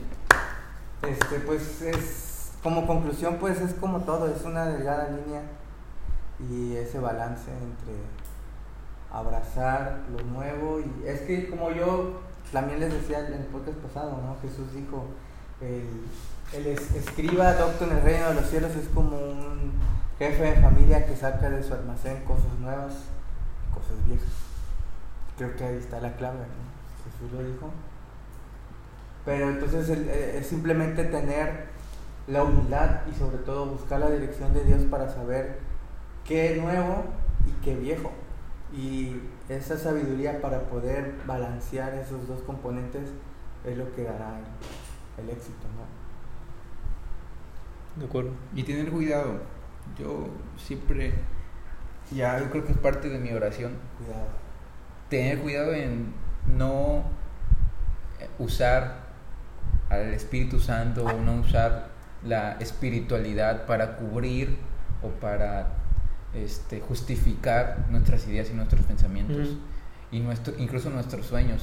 Este, pues es como conclusión, pues es como todo, es una delgada línea y ese balance entre abrazar lo nuevo y es que como yo también les decía en el podcast pasado, ¿no? Jesús dijo, el, el es- escriba docto en el reino de los cielos es como un jefe de familia que saca de su almacén cosas nuevas y cosas viejas. Creo que ahí está la clave, ¿no? Jesús lo dijo. Pero entonces eh, es simplemente tener la humildad y sobre todo buscar la dirección de Dios para saber qué nuevo y qué viejo. Y esa sabiduría para poder balancear esos dos componentes es lo que dará el, el éxito, ¿no? De acuerdo. Y tener cuidado. Yo siempre, ya yo creo que es parte de mi oración, Cuidado. tener cuidado en no eh, usar al Espíritu Santo o no usar la espiritualidad para cubrir o para este, justificar nuestras ideas y nuestros pensamientos y nuestro, incluso nuestros sueños.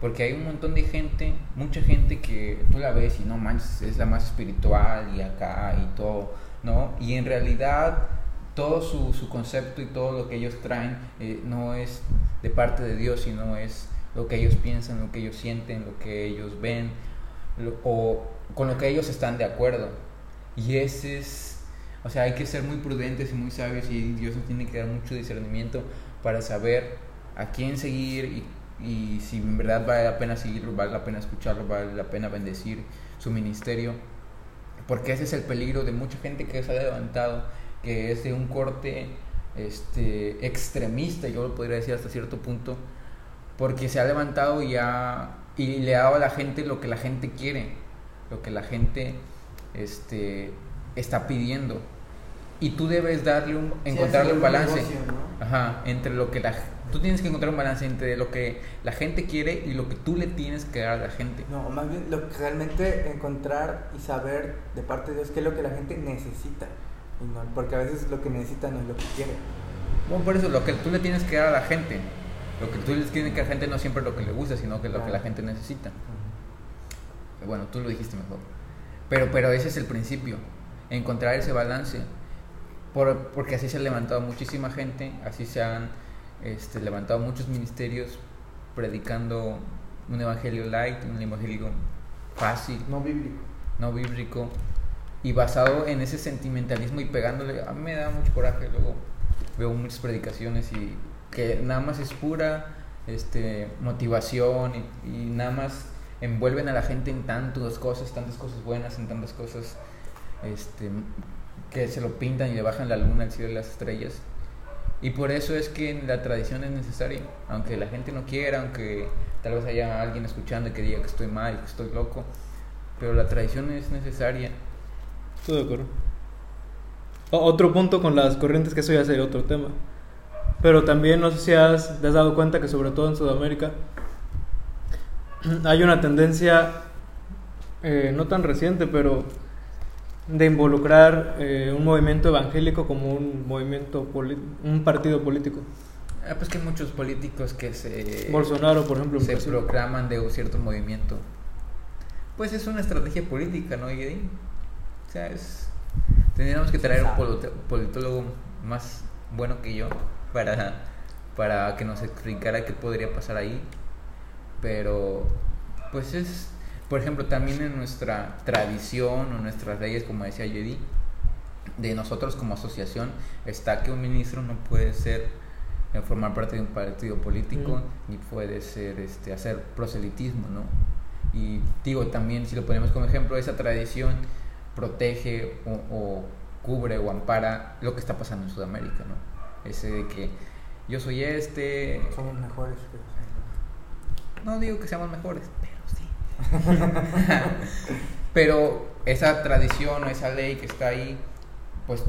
Porque hay un montón de gente, mucha gente que tú la ves y no manches, es la más espiritual y acá y todo, ¿no? Y en realidad todo su, su concepto y todo lo que ellos traen eh, no es de parte de Dios, sino es lo que ellos piensan, lo que ellos sienten, lo que ellos ven, o con lo que ellos están de acuerdo. Y ese es, o sea, hay que ser muy prudentes y muy sabios y Dios nos tiene que dar mucho discernimiento para saber a quién seguir y, y si en verdad vale la pena seguirlo, vale la pena escucharlo, vale la pena bendecir su ministerio. Porque ese es el peligro de mucha gente que se ha levantado, que es de un corte este, extremista, yo lo podría decir hasta cierto punto, porque se ha levantado y, ha- y le dado a la gente lo que la gente quiere, lo que la gente este, está pidiendo. Y tú debes darle un, encontrarle un balance. negocio, ¿no? Ajá, entre lo que la tú tienes que encontrar un balance entre lo que la gente quiere y lo que tú le tienes que dar a la gente. No, más bien lo que realmente encontrar y saber de parte de Dios qué es lo que la gente necesita. Y no- porque a veces lo que necesita no es lo que quiere. Bueno, por eso lo que tú le tienes que dar a la gente, lo que tú le tienes que a la gente no siempre es lo que le gusta, sino que es lo que la gente necesita. Bueno, tú lo dijiste mejor. Pero, pero ese es el principio, encontrar ese balance. Por- porque así se ha levantado muchísima gente, así se han este, levantado muchos ministerios predicando un evangelio light, un evangelio fácil, No bíblico. no bíblico y basado en ese sentimentalismo y pegándole. A mí me da mucho coraje, luego veo muchas predicaciones y que nada más es pura este, motivación y, nada más envuelven a la gente en tantas cosas, tantas cosas buenas, en tantas cosas este, que se lo pintan y le bajan la luna, el cielo y las estrellas. Y por eso es que la tradición es necesaria, aunque la gente no quiera, aunque tal vez haya alguien escuchando y que diga que estoy mal, que estoy loco, pero la tradición es necesaria. Estoy de acuerdo. Otro punto con las corrientes, que eso ya sería otro tema. Pero también no sé si has, te has dado cuenta que sobre todo en Sudamérica hay una tendencia, eh, no tan reciente, pero de involucrar eh, un movimiento evangélico como un movimiento, un partido político. Ah, pues que hay muchos políticos que se, Bolsonaro, por ejemplo, se Brasil. proclaman de un cierto movimiento. Pues es una estrategia política, ¿no, Yedi? O sea, es... Tendríamos que traer un politólogo más bueno que yo para, para que nos explicara qué podría pasar ahí. Pero, pues es, por ejemplo, también en nuestra tradición o nuestras leyes, como decía Yedi, de nosotros como asociación está que un ministro no puede ser eh, formar parte de un partido político ni puede ser este hacer proselitismo no y digo también si lo ponemos como ejemplo esa tradición protege o, o cubre o ampara lo que está pasando en Sudamérica no ese de que yo soy este Somos mejores. pero- no digo que seamos mejores, pero sí. pero esa tradición o esa ley que está ahí, pues,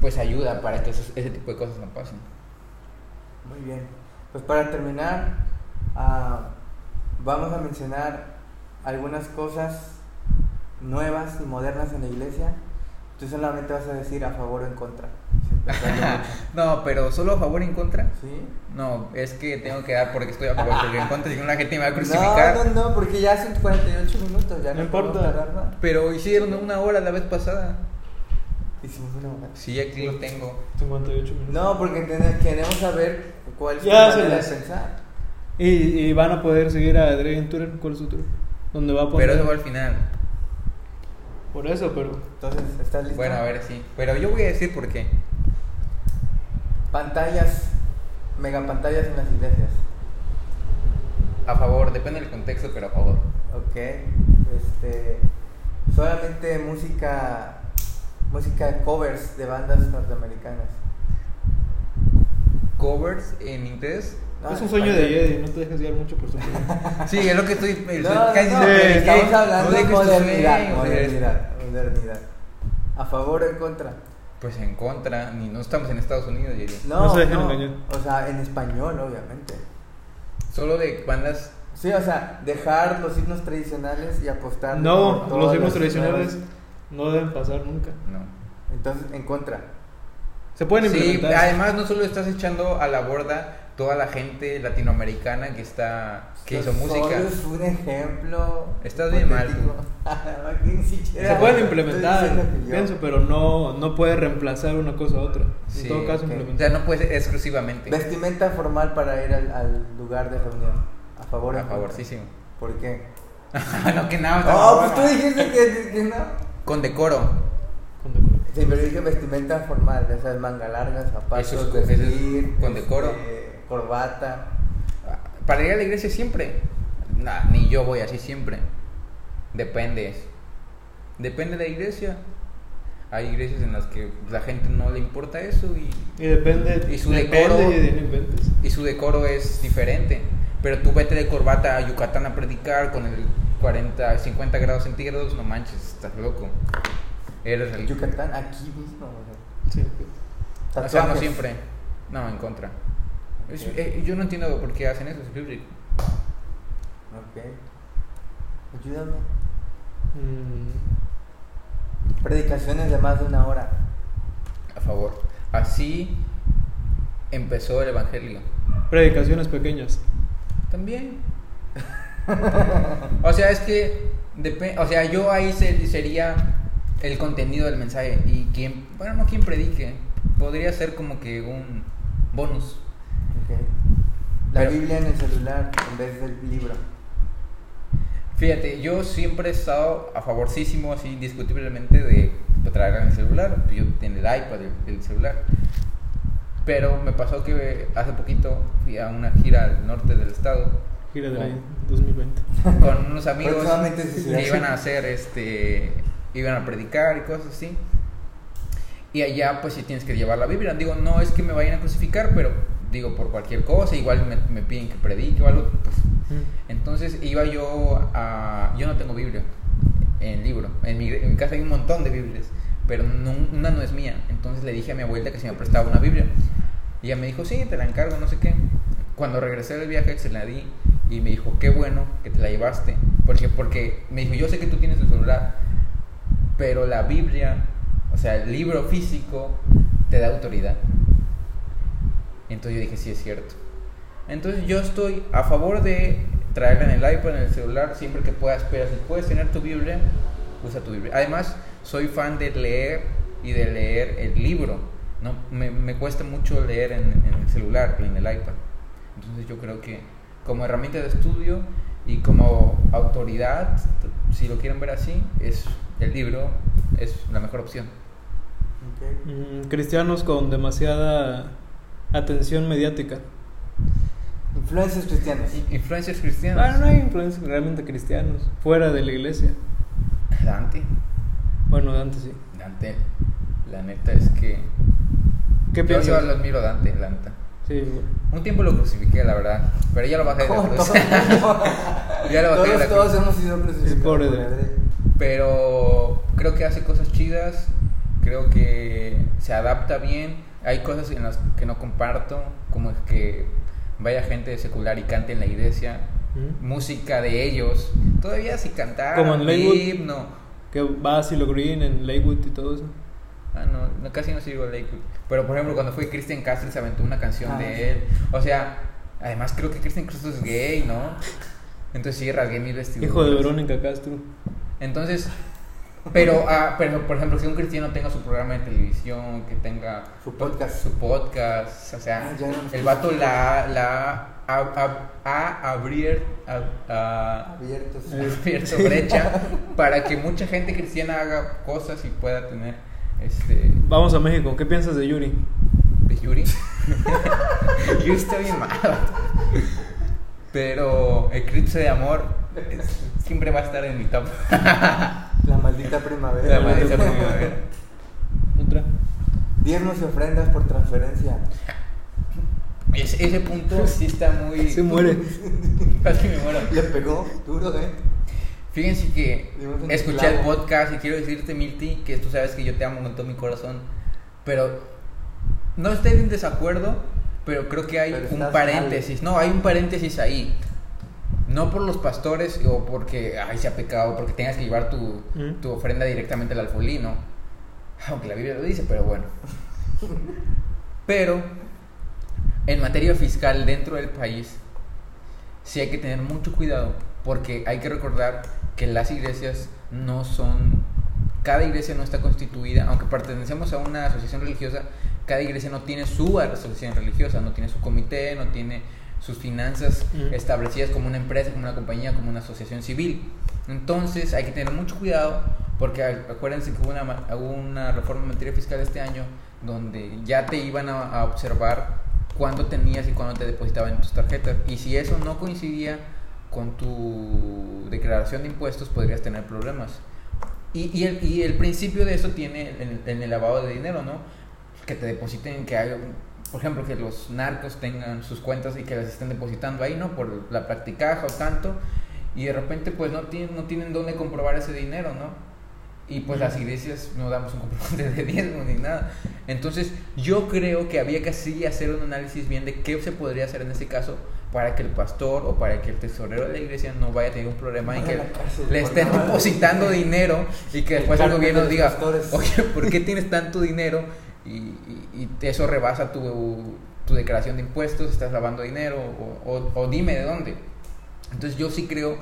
pues ayuda para que esos- ese tipo de cosas no pasen. Muy bien. Pues para terminar, ah, vamos a mencionar algunas cosas nuevas y modernas en la iglesia. Tú solamente vas a decir a favor o en contra. no, pero solo a favor y en contra. ¿Sí? No, es que tengo que dar porque estoy a favor, porque en contra si no la gente me va a crucificar. No, no, no, porque ya son 48 minutos, ya No no, importa. Pero hicieron una hora la vez pasada. Hicimos una hora. Sí, aquí lo tengo. 58 minutos. No, porque queremos saber cuál es tu Ya se manera de pensar. Y, y van a poder seguir a Dre en Twitter. ¿Cuál es su Twitter? Donde va a poner. Pero eso va al final. Por eso, pero. Entonces, ¿estás listo? Bueno, a ver, sí. Pero yo voy a decir por qué. Pantallas, megapantallas en las iglesias. A favor, depende del contexto, pero a favor. Ok. Este, solamente música, música de covers de bandas norteamericanas. Covers en inglés No, es un sueño de. Jedi, no te dejes guiar mucho por su opinión. Sí, es lo que estoy. el- No, no, casi no, pero prediqué, estamos hablando no de tu modernidad, modernidad, modernidad. ¿A favor o en contra? Pues en contra, ni no estamos en Estados Unidos, diría. No, No se dejen no, engañar. O sea, en español, obviamente. Solo de bandas. Sí, o sea, dejar los himnos tradicionales y apostar. No, los himnos tradicionales nuevas. no deben pasar nunca. No. Entonces, en contra. Se pueden Sí, implementar. además no solo estás echando a la borda toda la gente latinoamericana que está que hizo Solo música. es un ejemplo. Estás bien mal, siquiera Se pueden implementar, pienso, pero no, no puede reemplazar una cosa a otra. Sí, en todo caso, ok. O implementar. sea, no puede ser exclusivamente. Vestimenta formal para ir al, al lugar de reunión. A favor o A en contra? favorísimo. ¿Por qué? no, que nada. No, pues tú dijiste que, que no. Con decoro. Con decoro. Sí, pero dije vestimenta formal, ya sabes, manga larga, zapatos, es vestir, con decoro. este, corbata. Para ir a la iglesia siempre. Nah, ni yo voy así siempre. Depende. Depende de la iglesia. Hay iglesias en las que la gente no le importa eso y, Y depende, Y su depende decoro. y su decoro es diferente. Pero tú vete de corbata a Yucatán a predicar con el 40, 50 grados centígrados, no manches, estás loco. Eres el Yucatán, aquí mismo. o sea, Sí. O sea, no siempre. No, en contra. Es- eh, yo no entiendo por qué hacen eso, es bíblico. Ok. Ayúdame. Mm, Predicaciones de más de una hora. A favor. Así empezó el evangelio. predicaciones pequeñas. También. o sea, es que o sea, yo ahí se- sería el contenido del mensaje y quien, bueno, no quien predique, podría ser como que un bonus. La Pero- Biblia en el celular en vez del libro. Fíjate, yo siempre he estado a favorcísimo, así indiscutiblemente, de traer en el celular. Yo tengo el iPad, el, el celular. Pero me pasó que hace poquito fui a una gira al norte del estado Gira del año 2020. con unos amigos en que iban a hacer este iban a predicar y cosas así y allá pues sí tienes que llevar la Biblia digo no es que me vayan a crucificar pero digo por cualquier cosa igual me, me piden que predique o algo pues. Mm. entonces iba yo a yo no tengo Biblia en libro. En mi, en mi casa hay un montón de Biblias pero no- una no es mía. Entonces le dije a mi abuelita que si me prestaba una Biblia. Y ella me dijo sí te la encargo no sé qué cuando regresé del viaje se la di y me dijo qué bueno que te la llevaste porque porque me dijo yo sé que tú tienes tu celular pero la Biblia o sea el libro físico te da autoridad entonces yo dije sí es cierto entonces yo estoy a favor de traerla en el iPad, en el celular, siempre que puedas, pero si puedes tener tu Biblia, usa tu Biblia. Además, soy fan de leer y de leer el libro. No, me, me cuesta mucho leer en, en el celular que en el iPad. Entonces yo creo que como herramienta de estudio y como autoridad, si lo quieren ver así, es el libro es la mejor opción. Mm, cristianos con demasiada atención mediática. Influencias cristianas. Influencers cristianos. Bueno, no hay influencers realmente cristianos fuera de la iglesia. Dante. Bueno, de antes sí. Dante, la neta es que ¿Qué yo, piensas? yo lo admiro a Dante, la neta. Sí, bueno. Un tiempo lo crucifiqué, la verdad, pero ya lo bajé de la cruz. todos, ya lo bajé de la todos, todos cruz. hemos sido crucificados. pobre por de-. Pero creo que hace cosas chidas, creo que se adapta bien. Hay cosas en las que no comparto, como es que vaya gente secular y cante en la iglesia, Mm. música de ellos. Todavía si cantar, Como en Lakewood. himno. Que va a Silo Green en Lakewood y todo eso. Ah, no, no, casi no sigo Lakewood. Pero por ejemplo, cuando fue Christian Castro se aventó una canción Ah, sí. de él. O sea, además creo que Christian Castro es gay, ¿no? Entonces sí, rasgué mis vestiduras. Hijo de Verónica Castro. Entonces, pero, ah, pero por ejemplo, si un cristiano tenga su programa de televisión, que tenga Su podcast. su podcast, o sea, Ah, no el vato la, la ha, ha- ha abrir- ha- abierto brecha para que mucha gente cristiana haga cosas y pueda tener este Vamos a México. ¿Qué piensas de Yuri? de Yuri. Yuri está bien mal. Pero Eclipse de Amor es- siempre va a estar en mi top. La maldita primavera. La maldita primavera. Otra. Diezmos y ofrendas por transferencia. Ese, ese punto sí está muy. Se muere. Casi me muero. Le pegó duro, ¿eh? Fíjense que escuché el podcast y quiero decirte, Milti, que tú sabes que yo te amo con todo mi corazón. Pero no estoy en desacuerdo, pero creo que hay Pero un paréntesis. No, hay un paréntesis ahí. No por los pastores o porque ay, sea pecado, porque tengas que llevar tu, Mm. tu ofrenda directamente al alfolí, ¿no? Aunque la Biblia lo dice, pero bueno. Pero en materia fiscal dentro del país, sí hay que tener mucho cuidado porque hay que recordar que las iglesias no son, cada iglesia no está constituida, aunque pertenecemos a una asociación religiosa, cada iglesia no tiene su asociación religiosa, no tiene su comité, no tiene sus finanzas establecidas como una empresa, como una compañía, como una asociación civil. Entonces hay que tener mucho cuidado porque acuérdense que hubo una, hubo una reforma en materia fiscal este año donde ya te iban a, a observar cuándo tenías y cuándo te depositaban en tus tarjetas. Y si eso no coincidía con tu declaración de impuestos, podrías tener problemas. Y, y el, y el principio de eso tiene en, en el lavado de dinero, ¿no? Que te depositen, que haga, por ejemplo, que los narcos tengan sus cuentas y que las estén depositando ahí, ¿no? Por la practicaja o tanto. Y de repente, pues no tienen, no tienen dónde comprobar ese dinero, ¿no? Y pues las iglesias no damos un comprobante de diezmo ni nada. Entonces, yo creo que había que así hacer un análisis bien de qué se podría hacer en ese caso para que el pastor o para que el tesorero de la iglesia no vaya a tener un problema y Vaya que cárcel le estén depositando dinero y que después el gobierno diga, oye, ¿por qué tienes tanto dinero? Y, y- y eso rebasa tu, tu declaración de impuestos, estás lavando dinero o, o- o dime de dónde. Entonces yo sí creo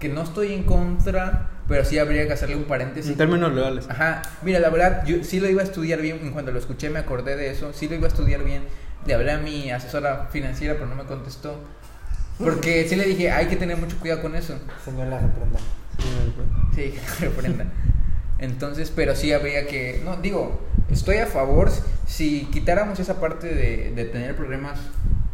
que no estoy en contra, pero sí habría que hacerle un paréntesis. En términos legales. Ajá, mira, la verdad, yo sí lo iba a estudiar bien, cuando lo escuché me acordé de eso, sí lo iba a estudiar bien. Le hablé a mi asesora financiera, pero no me contestó. Porque sí le dije, hay que tener mucho cuidado con eso. Señor, la reprenda. Sí, que reprenda. Entonces, pero sí habría que, no, digo, estoy a favor, si quitáramos esa parte de, de tener problemas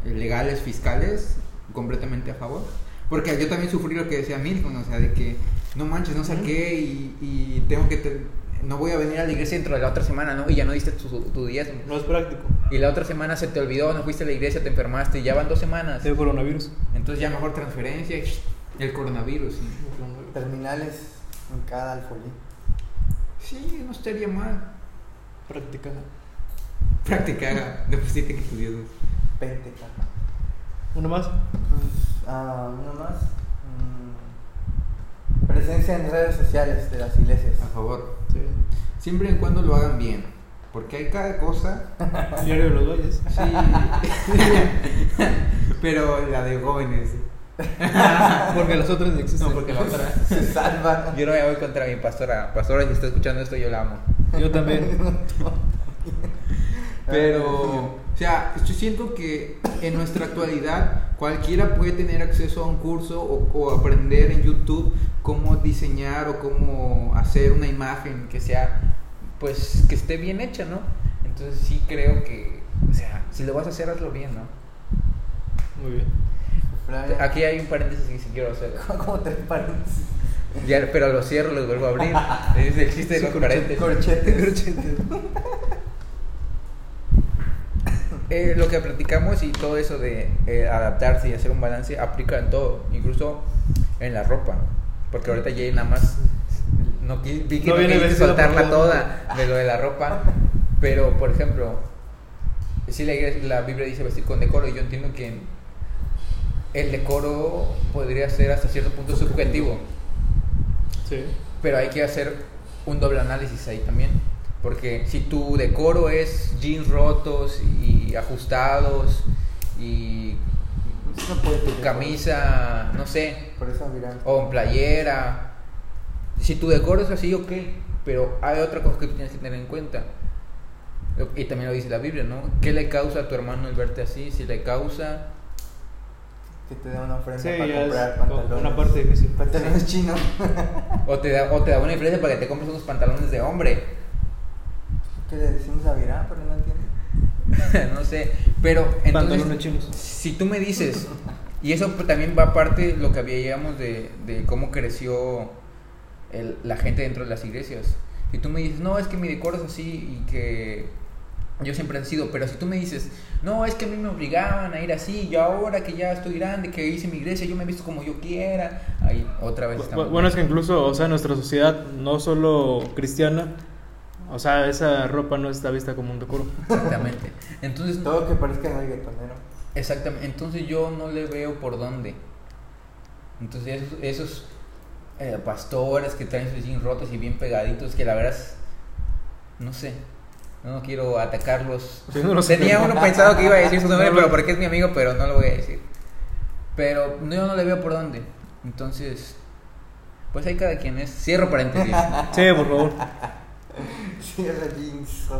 eh, legales, fiscales, completamente a favor. Porque yo también sufrí lo que decía Milton, o sea, de que no manches, no saqué y, y tengo que... te- no voy a venir a la iglesia dentro de la otra semana, ¿no? Y ya no diste tu, tu diezmo. No es práctico. Y la otra semana se te olvidó, no fuiste a la iglesia, te enfermaste, y ya van dos semanas. Tengo coronavirus. Entonces ya mejor transferencia, y el coronavirus. Sí, Terminales en cada alfolí. Sí, no estaría mal. Práctica. Practicar, deposite que tu Dios. Penteca. ¿Uno más? Pues, ah, uno más. Mm, presencia en redes sociales de las iglesias. A favor. Sí. Siempre y cuando lo hagan bien. Porque hay cada cosa. Diario de los Valles. Sí. Pero la de jóvenes. Porque las otras no existen. No, porque la otra. Se salva. Yo no me voy contra mi pastora. Pastora, si está escuchando esto, yo la amo. Yo también. Pero, o sea, yo siento que en nuestra actualidad cualquiera puede tener acceso a un curso o, o aprender en YouTube cómo diseñar o cómo hacer una imagen Que sea, pues, que esté bien hecha, ¿no? Entonces sí creo que, o sea, si lo vas a hacer, hazlo bien, ¿no? Muy bien. Aquí hay un paréntesis que quiero hacer. ¿Cómo te parece? Ya, pero lo cierro, los vuelvo a abrir. Es el chiste de los. Corchetes. Eh, lo que platicamos y todo eso de eh, adaptarse y hacer un balance aplica en todo, incluso en la ropa. Porque ahorita ya nada más no vi que No no, viene soltarla toda de lo de la ropa. Pero, por ejemplo, si la, iglesia- la Biblia dice vestir con decoro, y yo entiendo que el decoro podría ser hasta cierto punto subjetivo. Sí. Pero hay que hacer un doble análisis ahí también. Porque si tu decoro es jeans rotos y ajustados y No puede tu camisa, no sé, Por eso o en playera. Si tu decoro es así, ok. Pero hay otra cosa que tú tienes que tener en cuenta. Y también lo dice la Biblia, ¿no? ¿Qué le causa a tu hermano el verte así? Si le causa... Que te da una ofrenda Sí, para comprar es pantalones. una parte difícil. Pantalones chinos. O te da, o te da una diferencia para que te compres unos pantalones de hombre. ¿Qué le decimos a Virán? Pero no entiende. no sé, pero entonces Pantalones chinos. si tú me dices y eso pues también va aparte de lo que habíamos de, de cómo creció el- la gente dentro de las iglesias. Si tú me dices, no, es que mi decoro es así y que yo siempre he sido, pero si tú me dices, no, es que a mí me obligaban a ir así, yo ahora que ya estoy grande, que hice mi iglesia, yo me he visto como yo quiera, ahí otra vez estamos. Bu- Bueno, es que incluso, o sea, nuestra sociedad, no solo cristiana, o sea, esa ropa no está vista como un decoro. Exactamente. Entonces, Todo que parezca reggaetonero. Exactamente, entonces yo no le veo por dónde. Entonces esos, esos eh, pastores que traen sus jeans rotos y bien pegaditos, que la verdad, no sé. No quiero atacarlos. Sí, no. Tenía uno pensado que iba a decir su nombre, No, no. pero porque es mi amigo, pero no lo voy a decir. Pero no, yo no le veo por dónde. Entonces, pues ahí cada quien es. Cierro paréntesis. Sí, por favor. Cierra jeans. Ya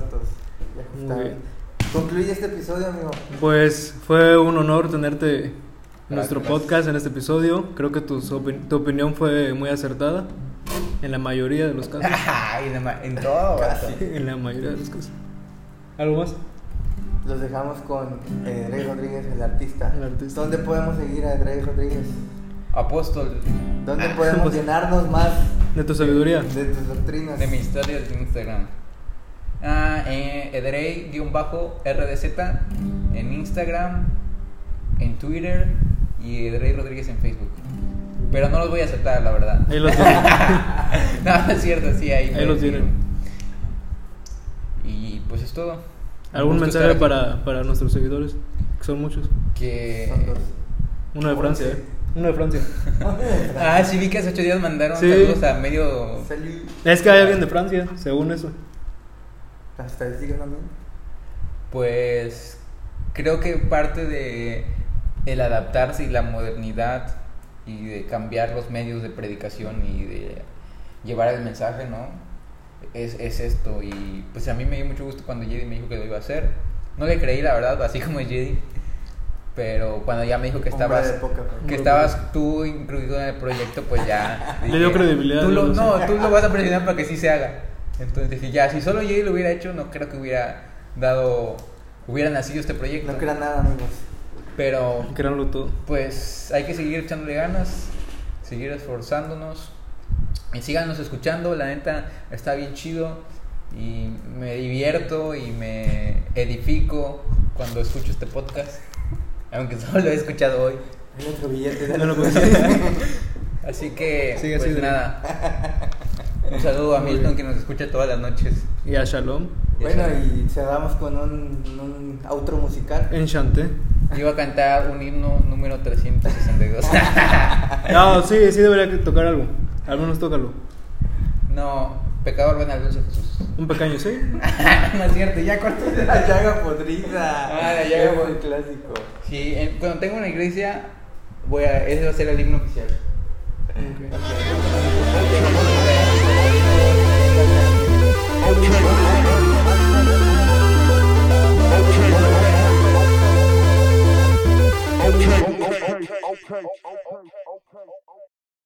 está. bien. Concluye este episodio, amigo. Pues fue un honor tenerte en nuestro podcast en este episodio. Creo que tu, opin- tu opinión fue muy acertada en la mayoría de los casos. En, todo. en la mayoría de los casos. ¿Algo más? Los dejamos con eh, Rodríguez, el artista. El artista. ¿Dónde podemos seguir a Drey Rodríguez? Apóstol ¿Dónde podemos llenarnos más De tu sabiduría. de tus doctrinas? de mis historias de Instagram. Ah, eh, Edrey-RDZ en Instagram, en Twitter y Edrey Rodríguez en Facebook. Pero no los voy a aceptar, la verdad. Ahí los tienen. no, no es cierto, sí, ahí. Ahí los tienen. Y pues es todo. ¿Algún mensaje para, para nuestros seguidores? Que son muchos. Que. Son dos. Uno de Francia, ¿eh? Uno de Francia. Ah, sí, vi que hace ocho días mandaron Sí. saludos a medio. Salud. Es que hay alguien de Francia, según eso. Las estadísticas también. Pues creo que parte de el adaptarse y la modernidad y de cambiar los medios de predicación y de llevar el mensaje, ¿no? Es, es esto y pues a mí me dio mucho gusto cuando Jedi me dijo que lo iba a hacer. No le creí, la verdad, así como es Jedi. Pero cuando ya me dijo que estabas poca que estabas tú incluido en el proyecto, pues ya Le dio credibilidad, Tú lo, no, sé. tú lo vas a presionar para que sí se haga. Entonces dije, ya, si solo Jedi lo hubiera hecho, no creo que hubiera dado hubiera nacido este proyecto. No crean nada, amigos. Pero Créanlo todo. pues hay que seguir echándole ganas, seguir esforzándonos y síganos escuchando, la neta está bien chido y me divierto y me edifico cuando escucho este podcast, aunque solo lo he escuchado hoy. Hay otro billete. No lo dale. Así que Sigue pues nada. Un saludo a Milton que nos escucha todas las noches. Y a Shalom. Bueno, y cerramos con un, un outro musical. Enchanté. Iba a cantar un himno número 362. no, sí, sí debería tocar algo. Al menos tócalo. No, pecador ven al dulce Jesús. Un pequeño, sí. no es cierto, ya corto. De la llaga podrida. Ah, la llaga clásico. Sí, cuando tengo una iglesia, voy a, ese va a ser el himno oficial. Okay. Okay. Oh, okay. okay. okay.